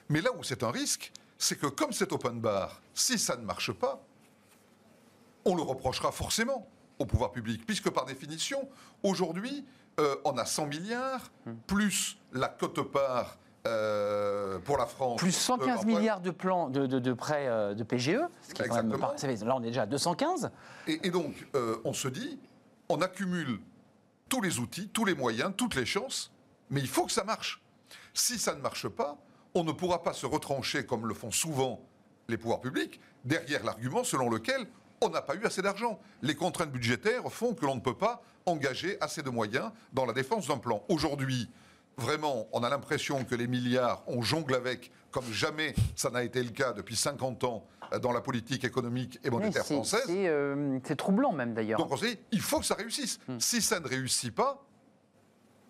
Speaker 9: Mais là où c'est un risque, c'est que comme cet open bar, si ça ne marche pas, on le reprochera forcément au pouvoir public, puisque par définition, aujourd'hui, euh, on a 100 milliards, hmm. plus la cote-part euh, pour la France.
Speaker 1: Plus 115 euh, milliards de plans de, de, prêts euh, de PGE, ce qui est quand même là on est déjà à 215.
Speaker 9: Et, donc on se dit, on accumule tous les outils, tous les moyens, toutes les chances, mais il faut que ça marche. Si ça ne marche pas, on ne pourra pas se retrancher comme le font souvent les pouvoirs publics derrière l'argument selon lequel on n'a pas eu assez d'argent. Les contraintes budgétaires font que l'on ne peut pas engager assez de moyens dans la défense d'un plan. Aujourd'hui, vraiment, on a l'impression que les milliards, on jongle avec comme jamais ça n'a été le cas depuis 50 ans euh, dans la politique économique et monétaire française.
Speaker 1: Euh, c'est troublant même d'ailleurs.
Speaker 9: Donc on se dit, il faut que ça réussisse. Hmm. Si ça ne réussit pas,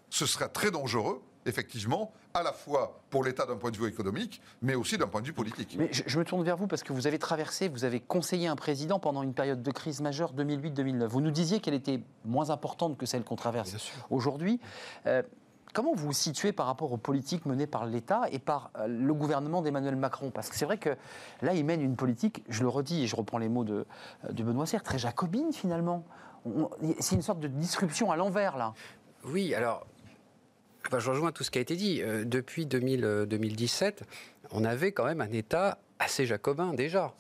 Speaker 9: ce sera très dangereux, effectivement, à la fois pour l'État d'un point de vue économique, mais aussi d'un point de vue politique.
Speaker 1: Mais je, me tourne vers vous parce que vous avez traversé, vous avez conseillé un président pendant une période de crise majeure 2008-2009. Vous nous disiez qu'elle était moins importante que celle qu'on traverse aujourd'hui. Euh, Comment vous situez par rapport aux politiques menées par l'État et par euh, le gouvernement d'Emmanuel Macron? Parce que c'est vrai que là, il mène une politique, je le redis et je reprends les mots de, euh, Benoît Serre, très jacobine finalement. C'est une sorte de disruption à l'envers là.
Speaker 7: Oui, alors je rejoins tout ce qui a été dit. Euh, depuis 2017, on avait quand même un État assez jacobin déjà.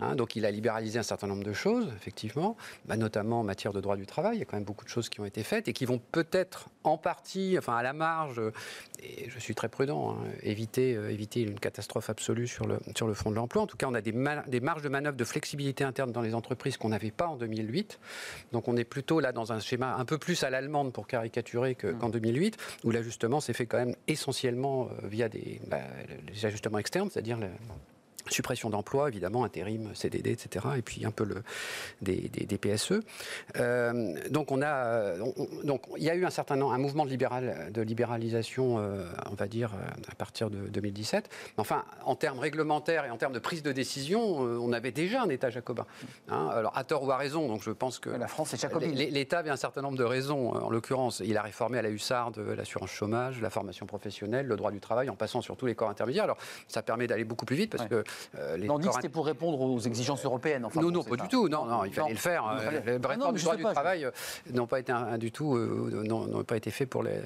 Speaker 7: Hein, donc il a libéralisé un certain nombre de choses, effectivement, bah, notamment en matière de droit du travail. Il y a quand même beaucoup de choses qui ont été faites et qui vont peut-être en partie, enfin à la marge, et je suis très prudent, hein, éviter, euh, éviter une catastrophe absolue sur le, sur le front de l'emploi. En tout cas, on a des, des marges de manœuvre de flexibilité interne dans les entreprises qu'on n'avait pas en 2008. Donc on est plutôt là dans un schéma un peu plus à l'allemande pour caricaturer mmh. qu'en 2008, où l'ajustement s'est fait quand même essentiellement euh, via des, bah, ajustements externes, c'est-à-dire suppression d'emplois, évidemment, intérim, CDD, etc., et puis un peu le, des, des, PSE. Euh, donc, on a, donc, il y a eu un certain un mouvement de, libéral, de libéralisation, euh, on va dire, euh, à partir de 2017. Enfin, en termes réglementaires et en termes de prise de décision, on avait déjà un État jacobin. Hein. alors, à tort ou à raison, donc je pense que
Speaker 1: la France est jacobine.
Speaker 7: L'État avait un certain nombre de raisons. En l'occurrence, il a réformé à la hussarde l'assurance chômage, la formation professionnelle, le droit du travail, en passant sur tous les corps intermédiaires. Alors, ça permet d'aller beaucoup plus vite parce que
Speaker 1: euh, on dit que c'était pour répondre aux exigences européennes.
Speaker 7: non, non, pas, du tout. Non, non, il fallait le faire. Les réformes du du travail euh, n'ont pas été du tout, euh, n'ont pas été faits pour, les,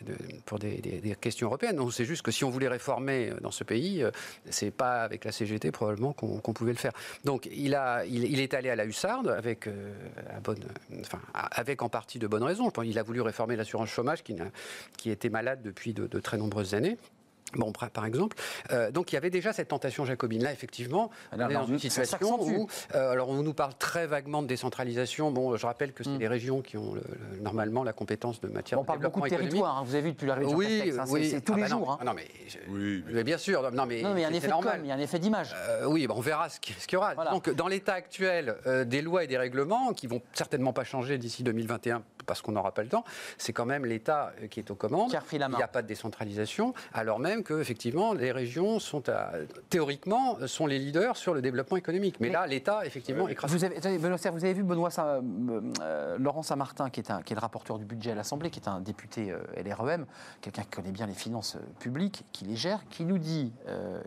Speaker 7: pour des, questions européennes. c'est juste que si on voulait réformer dans ce pays, c'est pas avec la CGT probablement qu'on pouvait le faire. Donc, il a, il, est allé à la hussarde avec, bonne, enfin, avec en partie de bonnes raisons. Il a voulu réformer l'assurance chômage qui, qui était malade depuis de très nombreuses années. Bon, par exemple. Euh, donc il y avait déjà cette tentation jacobine. Là, effectivement, on est dans une situation où, euh, alors on nous parle très vaguement de décentralisation. Bon, je rappelle que c'est mm. les régions qui ont normalement la compétence de matière
Speaker 1: on de parle beaucoup de territoire. Hein, vous avez vu depuis la région
Speaker 7: oui,
Speaker 1: hein,
Speaker 7: oui.
Speaker 1: c'est tous
Speaker 7: ah
Speaker 1: les bah jours. Hein.
Speaker 7: Non, mais, oui, mais, bien sûr. Non, mais,
Speaker 1: non, mais il y a un effet normal. il y a un effet d'image.
Speaker 7: Euh, oui, on verra ce qu'il y aura. Donc dans l'état actuel des lois et des règlements qui vont certainement pas changer d'ici 2021 parce qu'on n'aura pas le temps, c'est quand même l'État qui est aux commandes.
Speaker 1: Il
Speaker 7: n'y a pas de décentralisation, alors même que effectivement les régions sont théoriquement sont les leaders sur le développement économique. Mais, là, l'État effectivement écrase.
Speaker 1: Vous avez, Benoît, vous avez vu Benoît euh, Laurent Saint-Martin, qui est, un, qui est le rapporteur du budget à l'Assemblée, qui est un député euh, LREM, quelqu'un qui connaît bien les finances euh, publiques, qui les gère, qui nous dit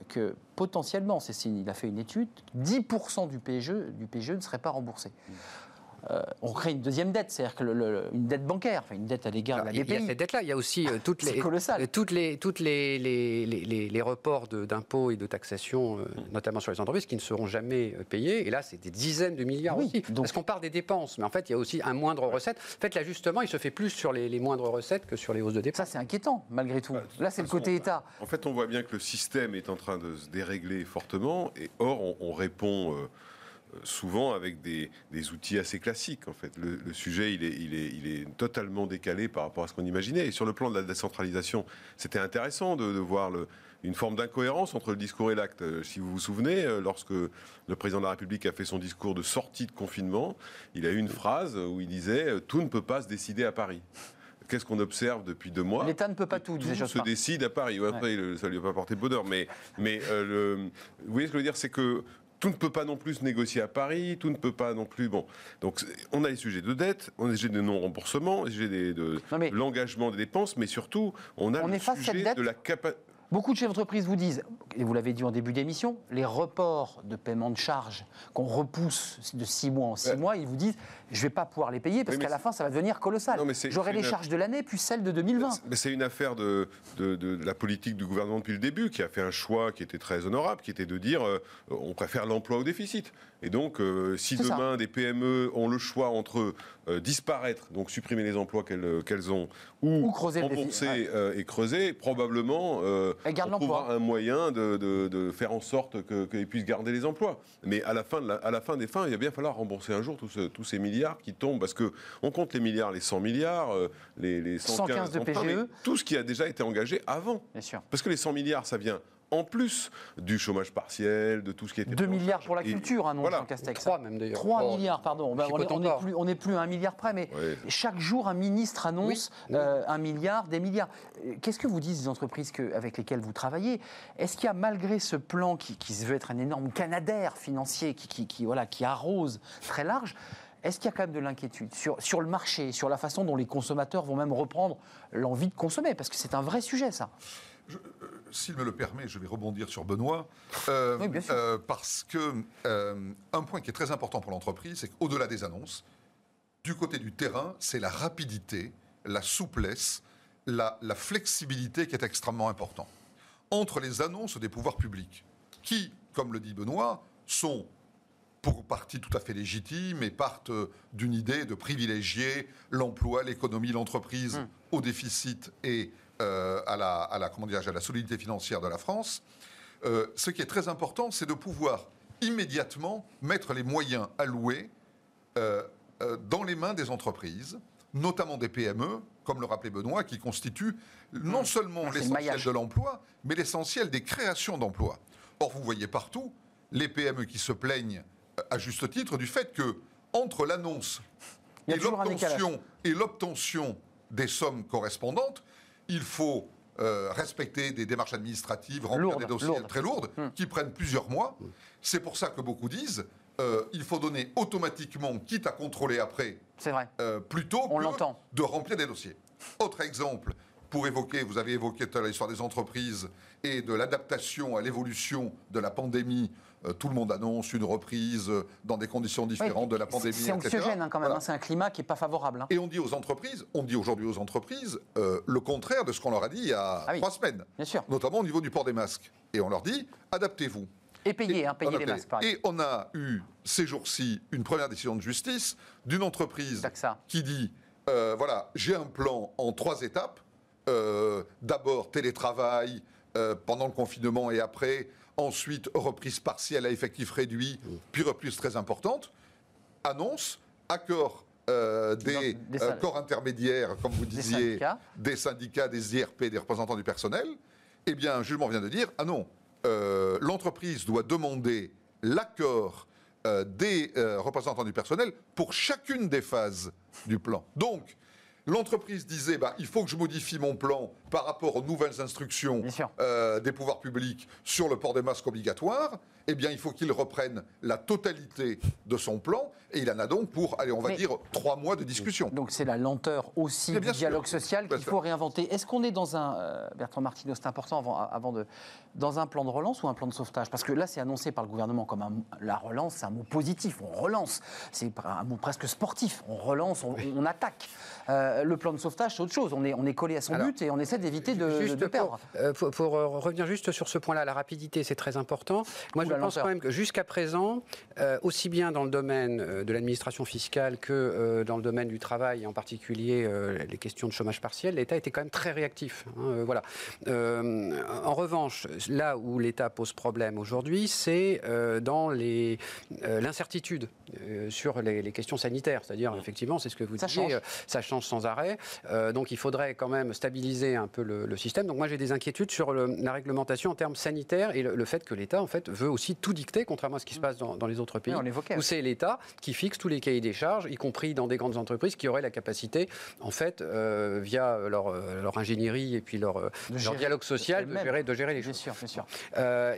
Speaker 1: que potentiellement, c'est il a fait une étude, 10% du PGE, du PGE ne serait pas remboursé. Euh, on crée une deuxième dette, c'est-à-dire que une dette bancaire, une dette à l'égard de la BPI.
Speaker 7: Il y a cette dette-là, il y a aussi euh, toutes, les,
Speaker 1: euh,
Speaker 7: toutes les, toutes les, les, les, reports d'impôts et de taxation, notamment sur les entreprises, qui ne seront jamais payés. Et là, c'est des dizaines de milliards aussi. Parce qu'on parle des dépenses, mais en fait, il y a aussi un moindre recette. En fait, l'ajustement, il se fait plus sur les, moindres recettes que sur les hausses de dépenses.
Speaker 1: Ça, c'est inquiétant, malgré tout. Bah, là, c'est le côté État.
Speaker 8: En fait, on voit bien que le système est en train de se dérégler fortement, et or, on, répond souvent avec des, outils assez classiques. En fait, le, sujet il est, il, est, il est, totalement décalé par rapport à ce qu'on imaginait. Et sur le plan de la décentralisation, c'était intéressant de, voir le, une forme d'incohérence entre le discours et l'acte. Euh, si vous vous souvenez, euh, lorsque le président de la République a fait son discours de sortie de confinement, il a eu une phrase où il disait euh, tout ne peut pas se décider à Paris qu'est-ce qu'on observe depuis deux mois
Speaker 1: L'État ne peut pas tout,
Speaker 8: tout se décide à Paris. Après, ça ne lui a pas porté bonheur. Mais, mais le, vous voyez ce que je veux dire C'est que tout ne peut pas non plus se négocier à Paris, tout ne peut pas non plus. Bon, donc on a les sujets de dette, on a les sujets de non-remboursement, les sujets de, l'engagement des dépenses, mais surtout, on a le sujet de la capacité.
Speaker 1: Beaucoup de chefs d'entreprise vous disent, et vous l'avez dit en début d'émission, les reports de paiement de charges qu'on repousse de six mois en six mois, ils vous disent, je ne vais pas pouvoir les payer parce qu'à la fin, ça va devenir colossal. J'aurai les charges de l'année plus celles de 2020.
Speaker 8: Mais c'est une affaire de, de, la politique du gouvernement depuis le début qui a fait un choix qui était très honorable, qui était de dire, euh, on préfère l'emploi au déficit. Et donc, euh, si demain des PME ont le choix entre euh, disparaître, donc supprimer les emplois qu'elles ont, ou, rembourser et creuser, probablement on trouvera un moyen de, faire en sorte qu'ils puissent garder les emplois. Mais à la fin, à la fin des fins, il va bien falloir rembourser un jour tous, tous ces milliards qui tombent, parce que on compte les milliards, les 100 milliards, euh, les, les 115,
Speaker 1: de PGE,
Speaker 8: tout ce qui a déjà été engagé avant.
Speaker 1: Bien sûr.
Speaker 8: Parce que les 100 milliards, ça vient en plus du chômage partiel, de tout ce qui était...
Speaker 1: 2 milliards pour la culture, hein, non,
Speaker 7: voilà. Castex 3 même d'ailleurs.
Speaker 1: 3 milliards, pardon. Ben, on n'est plus, on plus à un milliard près, mais chaque jour, un ministre annonce euh, un milliard, des milliards. Qu'est-ce que vous dites des entreprises que, avec lesquelles vous travaillez? Est-ce qu'il y a, malgré ce plan qui, se veut être un énorme canadaire financier, qui, qui, voilà, qui arrose très large, est-ce qu'il y a quand même de l'inquiétude sur, sur le marché, sur la façon dont les consommateurs vont même reprendre l'envie de consommer? Parce que c'est un vrai sujet, ça.
Speaker 9: Euh, s'il me le permet, je vais rebondir sur Benoît, euh, euh, parce que un point qui est très important pour l'entreprise, c'est qu'au-delà des annonces, du côté du terrain, c'est la rapidité, la souplesse, la, la, flexibilité qui est extrêmement important. Entre les annonces des pouvoirs publics, qui, comme le dit Benoît, sont pour partie tout à fait légitimes et partent d'une idée de privilégier l'emploi, l'économie, l'entreprise hum. au déficit et euh, à, la, à, la, comment à la solidité financière de la France. Euh, ce qui est très important, c'est de pouvoir immédiatement mettre les moyens alloués euh, dans les mains des entreprises, notamment des PME, comme le rappelait Benoît, qui constituent non hum. seulement l'essentiel de l'emploi, mais l'essentiel des créations d'emplois. Or, vous voyez partout les PME qui se plaignent à juste titre du fait que entre l'annonce et l'obtention des sommes correspondantes, il faut euh, respecter des démarches administratives, remplir des dossiers très lourdes hmm. qui prennent plusieurs mois. C'est pour ça que beaucoup disent euh, il faut donner automatiquement, quitte à contrôler après,
Speaker 1: vrai.
Speaker 9: Euh, plutôt que de remplir des dossiers. Autre exemple, pour évoquer, vous avez évoqué tout à l'heure l'histoire des entreprises et de l'adaptation à l'évolution de la pandémie. Euh, tout le monde annonce une reprise dans des conditions différentes de la pandémie.
Speaker 1: C'est anxiogène hein, quand même, hein, c'est un climat qui n'est pas favorable. Hein.
Speaker 9: Et on dit aux entreprises, on dit aujourd'hui aux entreprises euh, le contraire de ce qu'on leur a dit il y a ah trois semaines.
Speaker 1: Bien sûr.
Speaker 9: Notamment au niveau du port des masques. Et on leur dit, adaptez-vous.
Speaker 1: Et payez, hein, payez les masques. Pareil.
Speaker 9: Et on a eu ces jours-ci une première décision de justice d'une entreprise qui dit, euh, voilà, j'ai un plan en trois étapes euh, d'abord télétravail euh, pendant le confinement et après, ensuite reprise partielle à effectif réduit, puis reprise très importante, annonce, accord euh, des, corps intermédiaires, comme vous disiez, des syndicats. des IRP, des représentants du personnel, eh bien, un jugement vient de dire, ah non, l'entreprise doit demander l'accord des représentants du personnel pour chacune des phases du plan. Donc, l'entreprise disait bah, il faut que je modifie mon plan par rapport aux nouvelles instructions euh, des pouvoirs publics sur le port des masques obligatoires, eh bien, il faut qu'il reprenne la totalité de son plan. Et il en a donc pour, allez, on va dire, trois mois de discussion.
Speaker 1: Donc c'est la lenteur aussi du dialogue social qu'il faut réinventer. Est-ce qu'on est dans un, euh, Bertrand Martineau, c'est important avant, avant, de, dans un plan de relance ou un plan de sauvetage? Parce que là, c'est annoncé par le gouvernement comme un, la relance, c'est un mot positif. On relance. C'est un mot presque sportif. On relance, on, attaque. Euh, le plan de sauvetage, c'est autre chose. On est, on est collé à son but et on essaie d'éviter de, de, perdre.
Speaker 7: Pour, pour, revenir juste sur ce point-là, la rapidité, c'est très important. Moi, je pense quand même que jusqu'à présent, euh, aussi bien dans le domaine euh, de l'administration fiscale que euh, dans le domaine du travail, en particulier les questions de chômage partiel, l'État était quand même très réactif. Hein, voilà. en revanche, là où l'État pose problème aujourd'hui, c'est dans l'incertitude sur les, questions sanitaires. C'est-à-dire, effectivement, c'est ce que vous disiez, ça change sans arrêt. donc il faudrait quand même stabiliser un peu le, système. Donc moi j'ai des inquiétudes sur la réglementation en termes sanitaires et le, le fait que l'État en fait veut aussi tout dicter contrairement à ce qui se passe dans, les autres pays, où c'est l'État qui fixe tous les cahiers des charges, y compris dans des grandes entreprises qui auraient la capacité, en fait, euh, via leur, euh, leur, ingénierie et puis leur, euh, leur dialogue social, de gérer, de gérer les choses.
Speaker 1: Bien sûr, bien sûr.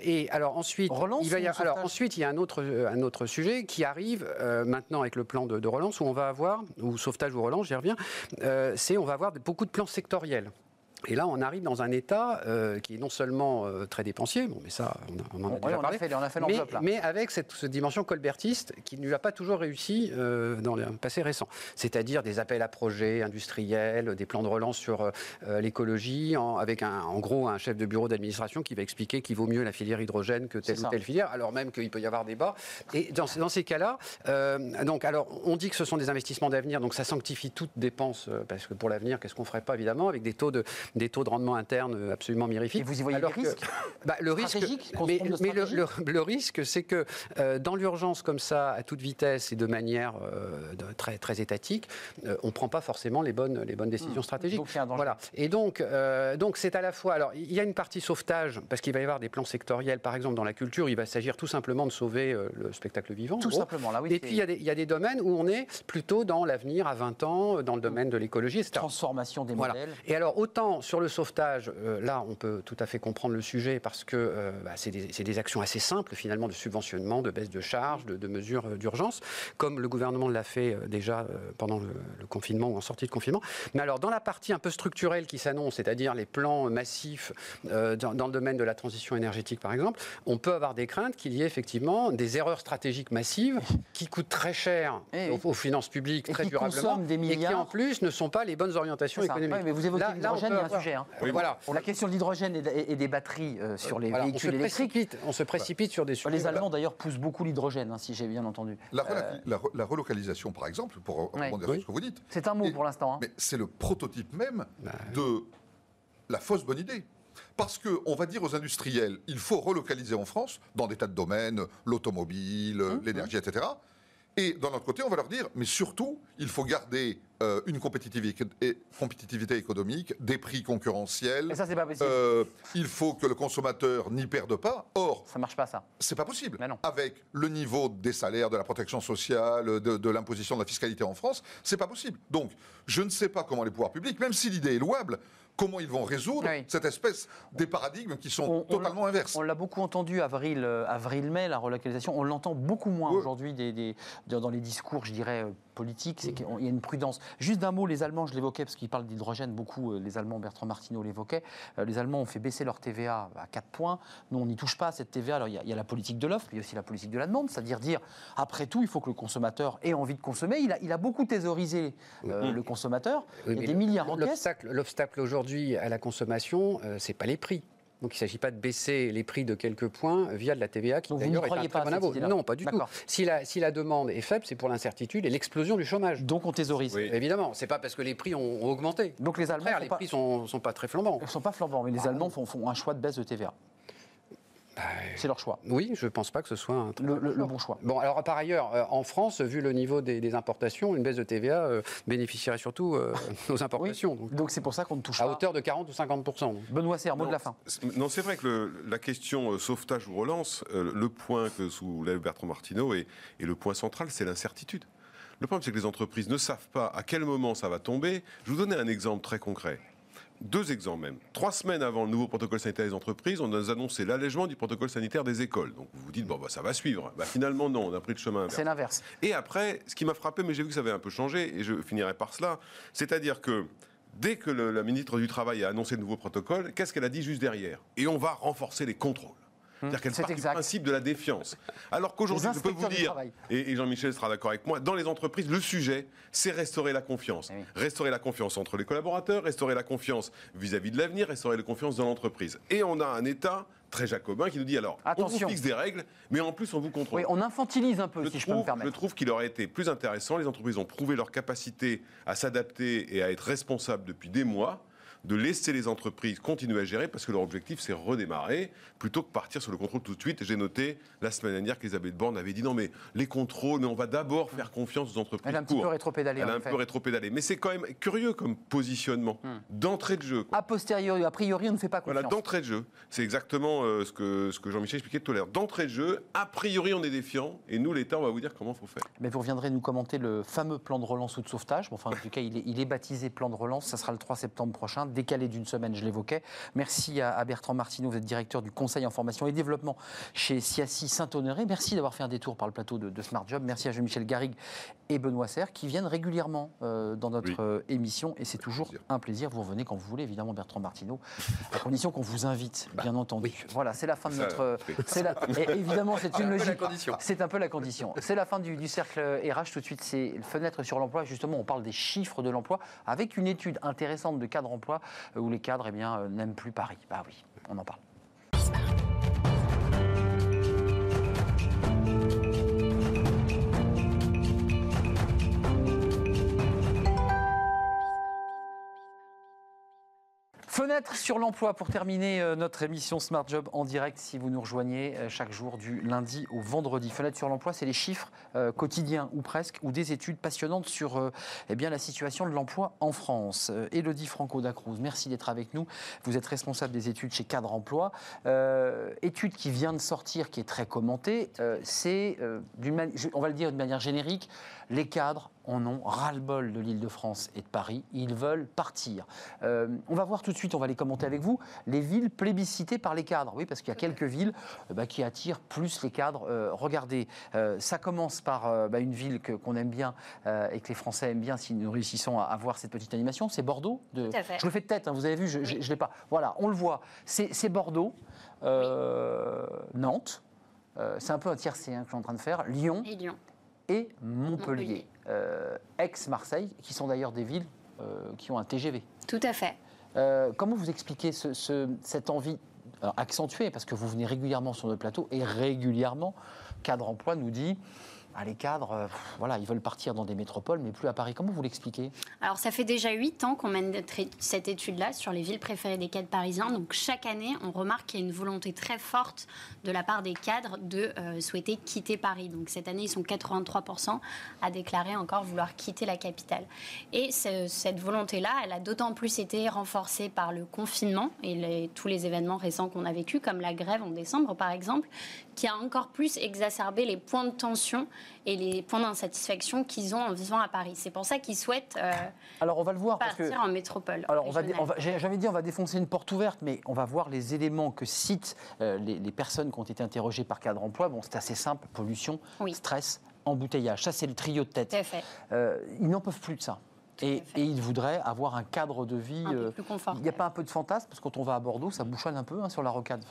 Speaker 7: et alors ensuite, il va y alors ensuite, il y a un autre, un autre sujet qui arrive maintenant avec le plan de, de, relance où on va avoir, ou sauvetage ou relance, j'y reviens, c'est on va avoir beaucoup de plans sectoriels. Et là, on arrive dans un État euh, qui est non seulement euh, très dépensier, bon, mais ça, on, en a déjà parlé,
Speaker 1: on a fait,
Speaker 7: mais, mais, avec cette, dimension colbertiste qui ne lui a pas toujours réussi euh, dans le passé récent. C'est-à-dire des appels à projets industriels, des plans de relance sur l'écologie, avec un, en gros un chef de bureau d'administration qui va expliquer qu'il vaut mieux la filière hydrogène que telle ou telle filière, alors même qu'il peut y avoir débat. Et dans, dans ces cas-là, donc, alors, on dit que ce sont des investissements d'avenir, donc ça sanctifie toute dépense, parce que pour l'avenir, qu'est-ce qu'on ferait pas, évidemment, avec des taux de des taux de rendement interne absolument mirifiques.
Speaker 1: Et vous y voyez le risque
Speaker 7: bah, Le risque, mais, le, risque, c'est que euh, dans l'urgence comme ça, à toute vitesse et de manière euh, très, très étatique, euh, on ne prend pas forcément les bonnes, les bonnes décisions hmm. stratégiques. Donc, voilà. Et donc, donc c'est à la fois. Alors, il y a une partie sauvetage parce qu'il va y avoir des plans sectoriels, par exemple dans la culture, il va s'agir tout simplement de sauver le spectacle vivant.
Speaker 1: Tout simplement, là, oui.
Speaker 7: Et puis il y, a des, il y, a des domaines où on est plutôt dans l'avenir à 20 ans, dans le domaine de l'écologie, etc.
Speaker 1: Transformation des modèles.
Speaker 7: Et alors autant sur le sauvetage, euh, là, on peut tout à fait comprendre le sujet parce que euh, bah, c'est des, actions assez simples, finalement, de subventionnement, de baisse de charges, de, mesures euh, d'urgence, comme le gouvernement l'a fait déjà pendant le, confinement ou en sortie de confinement. Mais alors, dans la partie un peu structurelle qui s'annonce, c'est-à-dire les plans massifs dans, le domaine de la transition énergétique, par exemple, on peut avoir des craintes qu'il y ait effectivement des erreurs stratégiques massives qui coûtent très cher eh aux, finances publiques, très durablement,
Speaker 1: des et
Speaker 7: qui en plus ne sont pas les bonnes orientations économiques.
Speaker 1: mais vous évoquez l'hydrogène, il y a un sujet. Hein. Voilà. La question de l'hydrogène et, des batteries euh, sur les véhicules électriques.
Speaker 7: on se précipite sur des sujets.
Speaker 1: Les Allemands d'ailleurs poussent beaucoup l'hydrogène, hein, si j'ai bien entendu.
Speaker 9: La, euh, relocalisation, par exemple, pour répondre à ce que vous dites.
Speaker 1: C'est un mot pour l'instant. Hein.
Speaker 9: Mais c'est le prototype même bah de la fausse bonne idée. Parce qu'on va dire aux industriels, il faut relocaliser en France, dans des tas de domaines, l'automobile, mmh, l'énergie, mmh. etc. Et d'un autre côté, on va leur dire, mais surtout, il faut garder euh, une compétitivité, compétitivité, économique, des prix concurrentiels.
Speaker 1: Et ça, c'est pas possible.
Speaker 9: Euh, il faut que le consommateur n'y perde pas. Or,
Speaker 1: ça marche pas ça.
Speaker 9: C'est pas possible.
Speaker 1: Mais non.
Speaker 9: Avec le niveau des salaires, de la protection sociale, de, de l'imposition de la fiscalité en France, c'est pas possible. Donc, je ne sais pas comment les pouvoirs publics, même si l'idée est louable, comment ils vont résoudre cette espèce des paradigmes qui sont totalement inverses.
Speaker 1: On l'a beaucoup entendu avril, euh, avril-mai, la relocalisation. On l'entend beaucoup moins aujourd'hui des, dans les discours, je dirais, euh, politiques. C'est qu'il y a une prudence. Juste d'un mot, les Allemands, je l'évoquais parce qu'ils parlent d'hydrogène beaucoup. Euh, les Allemands, Bertrand Martineau l'évoquait. Les Allemands ont fait baisser leur TVA à 4 points. Nous, on n'y touche pas à cette TVA. Alors, il y, a, la politique de l'offre, mais il y a aussi la politique de la demande. C'est-à-dire dire, après tout, il faut que le consommateur ait envie de consommer. Il a, il a beaucoup thésaurisé le consommateur. il y a des milliards en
Speaker 7: L'obstacle aujourd'hui, à la consommation, euh, c'est pas les prix. Donc il ne s'agit pas de baisser les prix de quelques points via de la TVA, qui d'ailleurs est un très bon. Non, pas du tout. Si la, si la demande est faible, c'est pour l'incertitude et l'explosion du chômage.
Speaker 1: Donc on thésaurise.
Speaker 7: Oui. Évidemment, c'est pas parce que les prix ont, augmenté.
Speaker 1: Donc les Allemands,
Speaker 7: les prix sont, sont pas très flambants.
Speaker 1: Ils sont pas flambants, mais les Allemands font, font un choix de baisse de TVA. Bah, c'est leur choix.
Speaker 7: Oui, je ne pense pas que ce soit un
Speaker 1: le, bon choix.
Speaker 7: Bon, alors par ailleurs, euh, en France, vu le niveau des, importations, une baisse de TVA euh, bénéficierait surtout euh, aux importations.
Speaker 1: donc c'est pour ça qu'on ne touche
Speaker 7: à
Speaker 1: pas.
Speaker 7: À hauteur de 40 ou 50
Speaker 1: Benoît Serre, mot de la fin.
Speaker 8: Non, c'est vrai que la question sauvetage ou relance, le point que soulève Bertrand Martineau et, et le point central, c'est l'incertitude. Le problème, c'est que les entreprises ne savent pas à quel moment ça va tomber. Je vous donner un exemple très concret deux exemples même. Trois semaines avant le nouveau protocole sanitaire des entreprises, on a annoncé l'allègement du protocole sanitaire des écoles. Donc vous vous dites, bon, bah, ça va suivre. Bah, finalement, non, on a pris le chemin inverse.
Speaker 1: C'est l'inverse.
Speaker 8: Et après, ce qui m'a frappé, mais j'ai vu que ça avait un peu changé, et je finirai par cela, c'est-à-dire que dès que la ministre du Travail a annoncé le nouveau protocole, qu'est-ce qu'elle a dit juste derrière? Et on va renforcer les contrôles. C'est-à-dire qu'elle part du principe de la défiance. Alors qu'aujourd'hui, je peux vous dire, et, Jean-Michel sera d'accord avec moi, dans les entreprises, le sujet, c'est restaurer la confiance. Eh restaurer la confiance entre les collaborateurs, restaurer la confiance vis-à-vis de l'avenir, restaurer la confiance dans l'entreprise. Et on a un État très jacobin qui nous dit alors, Attention. on vous fixe des règles, mais en plus on vous contrôle.
Speaker 1: Oui, on infantilise un peu, si je peux me permettre.
Speaker 8: Je trouve qu'il aurait été plus intéressant, les entreprises ont prouvé leur capacité à s'adapter et à être responsables depuis des mois de laisser les entreprises continuer à gérer parce que leur objectif c'est redémarrer plutôt que partir sur le contrôle tout de suite. J'ai noté la semaine dernière qu'Elisabeth Borne avait dit non mais les contrôles, mais on va d'abord faire confiance aux entreprises.
Speaker 1: Elle a un petit peu rétropédalé.
Speaker 8: Elle a un peu rétropédalé. Mais c'est quand même curieux comme positionnement hmm. d'entrée de jeu.
Speaker 1: A posteriori, a priori, on ne fait pas confiance.
Speaker 8: Voilà, d'entrée de jeu. C'est exactement euh, ce que, ce que Jean-Michel expliquait tout à l'heure. D'entrée de jeu, a priori, on est défiant et nous, l'État, on va vous dire comment il faut faire.
Speaker 1: Mais vous reviendrez nous commenter le fameux plan de relance ou de sauvetage. Enfin, en tout cas, il est, il est baptisé plan de relance. Ça sera le 3 septembre prochain, décalé d'une semaine je l'évoquais. Merci à, Bertrand Martineau, vous êtes directeur du Conseil en formation et développement chez Siassi Saint-Honoré. Merci d'avoir fait un détour par le plateau de, Smart Job. Merci à Jean-Michel Garrigue et Benoît Serre qui viennent régulièrement euh, dans notre euh, émission et c'est toujours un plaisir. Vous revenez quand vous voulez, évidemment, Bertrand Martineau, à condition qu'on vous invite, bah, bien entendu. Voilà, c'est la fin de notre. C'est la... évidemment, c'est une logique. C'est un peu la condition. C'est la fin du, du cercle RH. Tout de suite, c'est fenêtre sur l'emploi. Justement, on parle des chiffres de l'emploi avec une étude intéressante de cadre emploi euh, où les cadres eh euh, n'aime plus Paris. Bah oui, on en parle. Fenêtre sur l'emploi pour terminer euh, notre émission Smart Job en direct si vous nous rejoignez euh, chaque jour du lundi au vendredi. Fenêtre sur l'emploi, c'est les chiffres euh, quotidiens ou presque ou des études passionnantes sur eh bien, la situation de l'emploi en France. Elodie Franco Dacruz, merci d'être avec nous. Vous êtes responsable des études chez Cadre Emploi. étude qui vient de sortir, qui est très commentée, c'est, on va le dire de manière générique, les cadres en ont ras-le-bol de l'Île-de-France et de Paris. Ils veulent partir. Euh, on va voir tout de suite, on va les commenter avec vous, les villes plébiscitées par les cadres. Oui, parce qu'il y a quelques villes euh, bah, qui attirent plus les cadres. Euh, regardez, ça commence par bah, une ville qu'on aime bien et que les Français aiment bien si nous réussissons à, avoir cette petite animation. C'est Bordeaux.
Speaker 10: De...
Speaker 1: Je le fais de tête, hein, vous avez vu, je ne l'ai pas. Voilà, on le voit. C'est Bordeaux, Nantes. c'est un peu un tiercé hein, que je suis en train de faire. Lyon.
Speaker 10: Et Lyon
Speaker 1: et Montpellier, euh, ex-Marseille, qui sont d'ailleurs des villes euh, qui ont un TGV.
Speaker 10: Tout à fait.
Speaker 1: Euh, comment vous expliquez cette envie accentuée, parce que vous venez régulièrement sur notre plateau, et régulièrement, Cadre Emploi nous dit ah, les cadres, euh, voilà, ils veulent partir dans des métropoles, mais plus à Paris. Comment vous l'expliquez?
Speaker 10: Alors, ça fait déjà huit ans qu'on mène cette étude-là sur les villes préférées des cadres parisiens. Donc, chaque année, on remarque qu'il y a une volonté très forte de la part des cadres de euh, souhaiter quitter Paris. Donc, cette année, ils sont 83% à déclarer encore vouloir quitter la capitale. Et cette volonté-là, elle a d'autant plus été renforcée par le confinement et tous les événements récents qu'on a vécus, comme la grève en décembre, par exemple, qui a encore plus exacerbé les points de tension et les points d'insatisfaction qu'ils ont en vivant à Paris. C'est pour ça qu'ils souhaitent euh,
Speaker 1: alors on va le voir
Speaker 10: partir
Speaker 1: parce
Speaker 10: que, en métropole.
Speaker 1: Alors on va, j'avais dit on va défoncer une porte ouverte, mais on va voir les éléments que citent euh, les, personnes qui ont été interrogées par cadre emploi. Bon, c'est assez simple pollution, stress, embouteillage. Ça c'est le trio de tête. Euh, ils n'en peuvent plus de ça. Et, il voudrait avoir un cadre de vie.
Speaker 10: Un peu euh, plus
Speaker 1: Il n'y a pas un peu de fantasme Parce que quand on va à Bordeaux, ça bouchonne un peu hein, sur la rocade.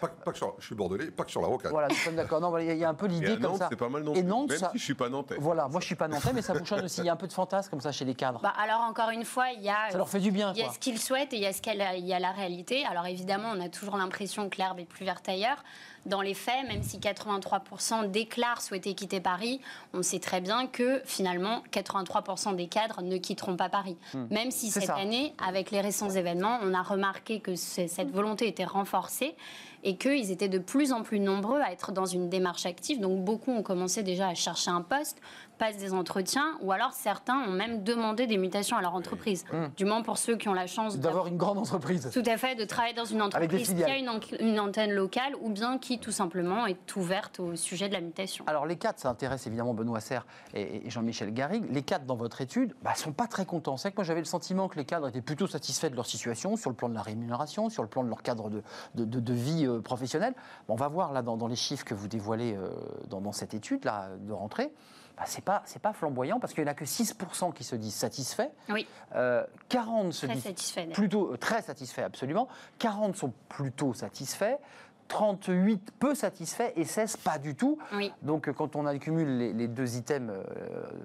Speaker 9: Pas, que sur, je suis bordelais, pas que sur la rocade.
Speaker 1: Voilà, nous sommes d'accord. Non, il y, a un peu l'idée comme ça.
Speaker 8: C'est pas mal non
Speaker 1: Et Nantes, Même
Speaker 8: ça... si je suis pas nantais.
Speaker 1: Voilà, moi je suis pas nantais, mais ça bouchonne aussi. Il y a un peu de fantasme comme ça chez les cadres.
Speaker 10: Bah, alors encore une fois, il y a.
Speaker 1: Ça leur fait du bien.
Speaker 10: Il y a ce qu'ils souhaitent et il y a ce qu'il y a la réalité. Alors évidemment, on a toujours l'impression que l'herbe est plus verte ailleurs dans les faits, même si 83% déclarent souhaiter quitter Paris, on sait très bien que finalement 83% des cadres ne quitteront pas Paris. Hmm. Même si cette année, avec les récents événements, on a remarqué que cette volonté était renforcée et qu'ils étaient de plus en plus nombreux à être dans une démarche active. Donc beaucoup ont commencé déjà à chercher un poste, passent des entretiens, ou alors certains ont même demandé des mutations à leur entreprise. Mmh. Du moins pour ceux qui ont la chance
Speaker 1: d'avoir une grande entreprise.
Speaker 10: Tout à fait, de travailler dans une entreprise qui a une, antenne locale, ou bien qui tout simplement est ouverte au sujet de la mutation.
Speaker 1: Alors les cadres, ça intéresse évidemment Benoît Serre et, Jean-Michel Garrigue. Les cadres dans votre étude ne bah, sont pas très contents. C'est que moi j'avais le sentiment que les cadres étaient plutôt satisfaits de leur situation, sur le plan de la rémunération, sur le plan de leur cadre de, de, de vie euh, professionnelle. on va voir là dans, les chiffres que vous dévoilez euh, dans, dans, cette étude là, de rentrée bah, c'est pas c'est pas flamboyant parce qu'il n'y en a que 6% qui se disent satisfaits.
Speaker 10: Oui.
Speaker 1: 40 euh, se disent plutôt euh, très satisfaits absolument. 40 sont plutôt satisfaits. 38 peu satisfaits et 16 pas du tout. Donc quand on accumule les, deux items, euh,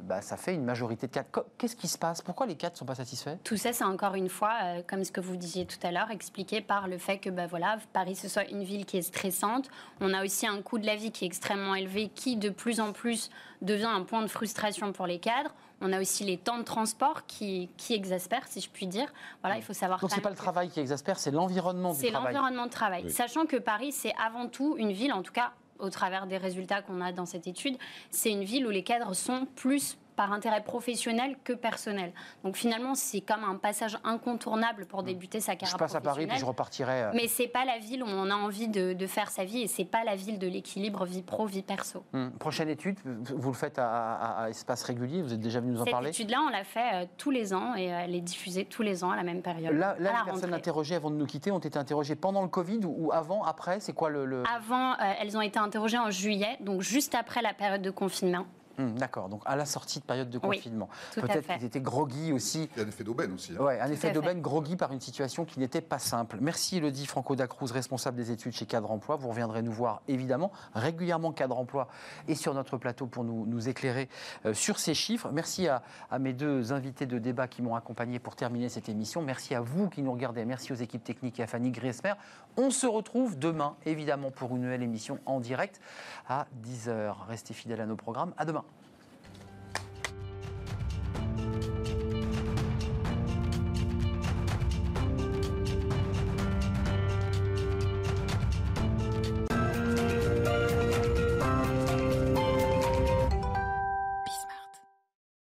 Speaker 1: bah, ça fait une majorité de 4. Qu'est-ce qui se passe? Pourquoi les 4 ne sont pas satisfaits?
Speaker 10: Tout ça, c'est encore une fois, euh, comme ce que vous disiez tout à l'heure, expliqué par le fait que bah, voilà, Paris, ce soit une ville qui est stressante. On a aussi un coût de la vie qui est extrêmement élevé, qui de plus en plus devient un point de frustration pour les cadres. On a aussi les temps de transport qui, qui exaspèrent, si je puis dire. Voilà, il faut savoir.
Speaker 1: Donc c'est pas le travail qui exaspère, c'est l'environnement
Speaker 10: du travail. C'est l'environnement de travail, sachant que Paris, c'est avant tout une ville, en tout cas au travers des résultats qu'on a dans cette étude, c'est une ville où les cadres sont plus par intérêt professionnel que personnel. Donc finalement, c'est comme un passage incontournable pour débuter sa carrière
Speaker 1: Je passe à Paris puis je repartirai.
Speaker 10: Euh. Mais c'est pas la ville où on a envie de, faire sa vie et c'est pas la ville de l'équilibre vie pro vie perso.
Speaker 1: Hum. Prochaine étude, vous le faites à, espace régulier. Vous êtes déjà venu nous en parler.
Speaker 10: Cette étude-là, on l'a fait euh, tous les ans et euh, elle est diffusée tous les ans à la même période.
Speaker 1: Là, les personnes interrogées avant de nous quitter ont été interrogées pendant le Covid ou, avant, après? C'est quoi le,
Speaker 10: Avant, elles ont été interrogées en juillet, donc juste après la période de confinement.
Speaker 1: Hum, d'accord, donc à la sortie de période de confinement. Peut-être qu'ils étaient groggy aussi.
Speaker 9: Il y a un effet d'aubaine aussi.
Speaker 1: Hein. Oui, un effet d'aubaine groggy par une situation qui n'était pas simple. Merci Elodie Franco Dacruz, responsable des études chez Cadre Emploi. Vous reviendrez nous voir évidemment régulièrement Cadre Emploi et sur notre plateau pour nous, nous éclairer euh, sur ces chiffres. Merci à, mes deux invités de débat qui m'ont accompagné pour terminer cette émission. Merci à vous qui nous regardez. Merci aux équipes techniques et à Fanny Griesmer. On se retrouve demain évidemment pour une nouvelle émission en direct à 10h. Restez fidèles à nos programmes. À demain.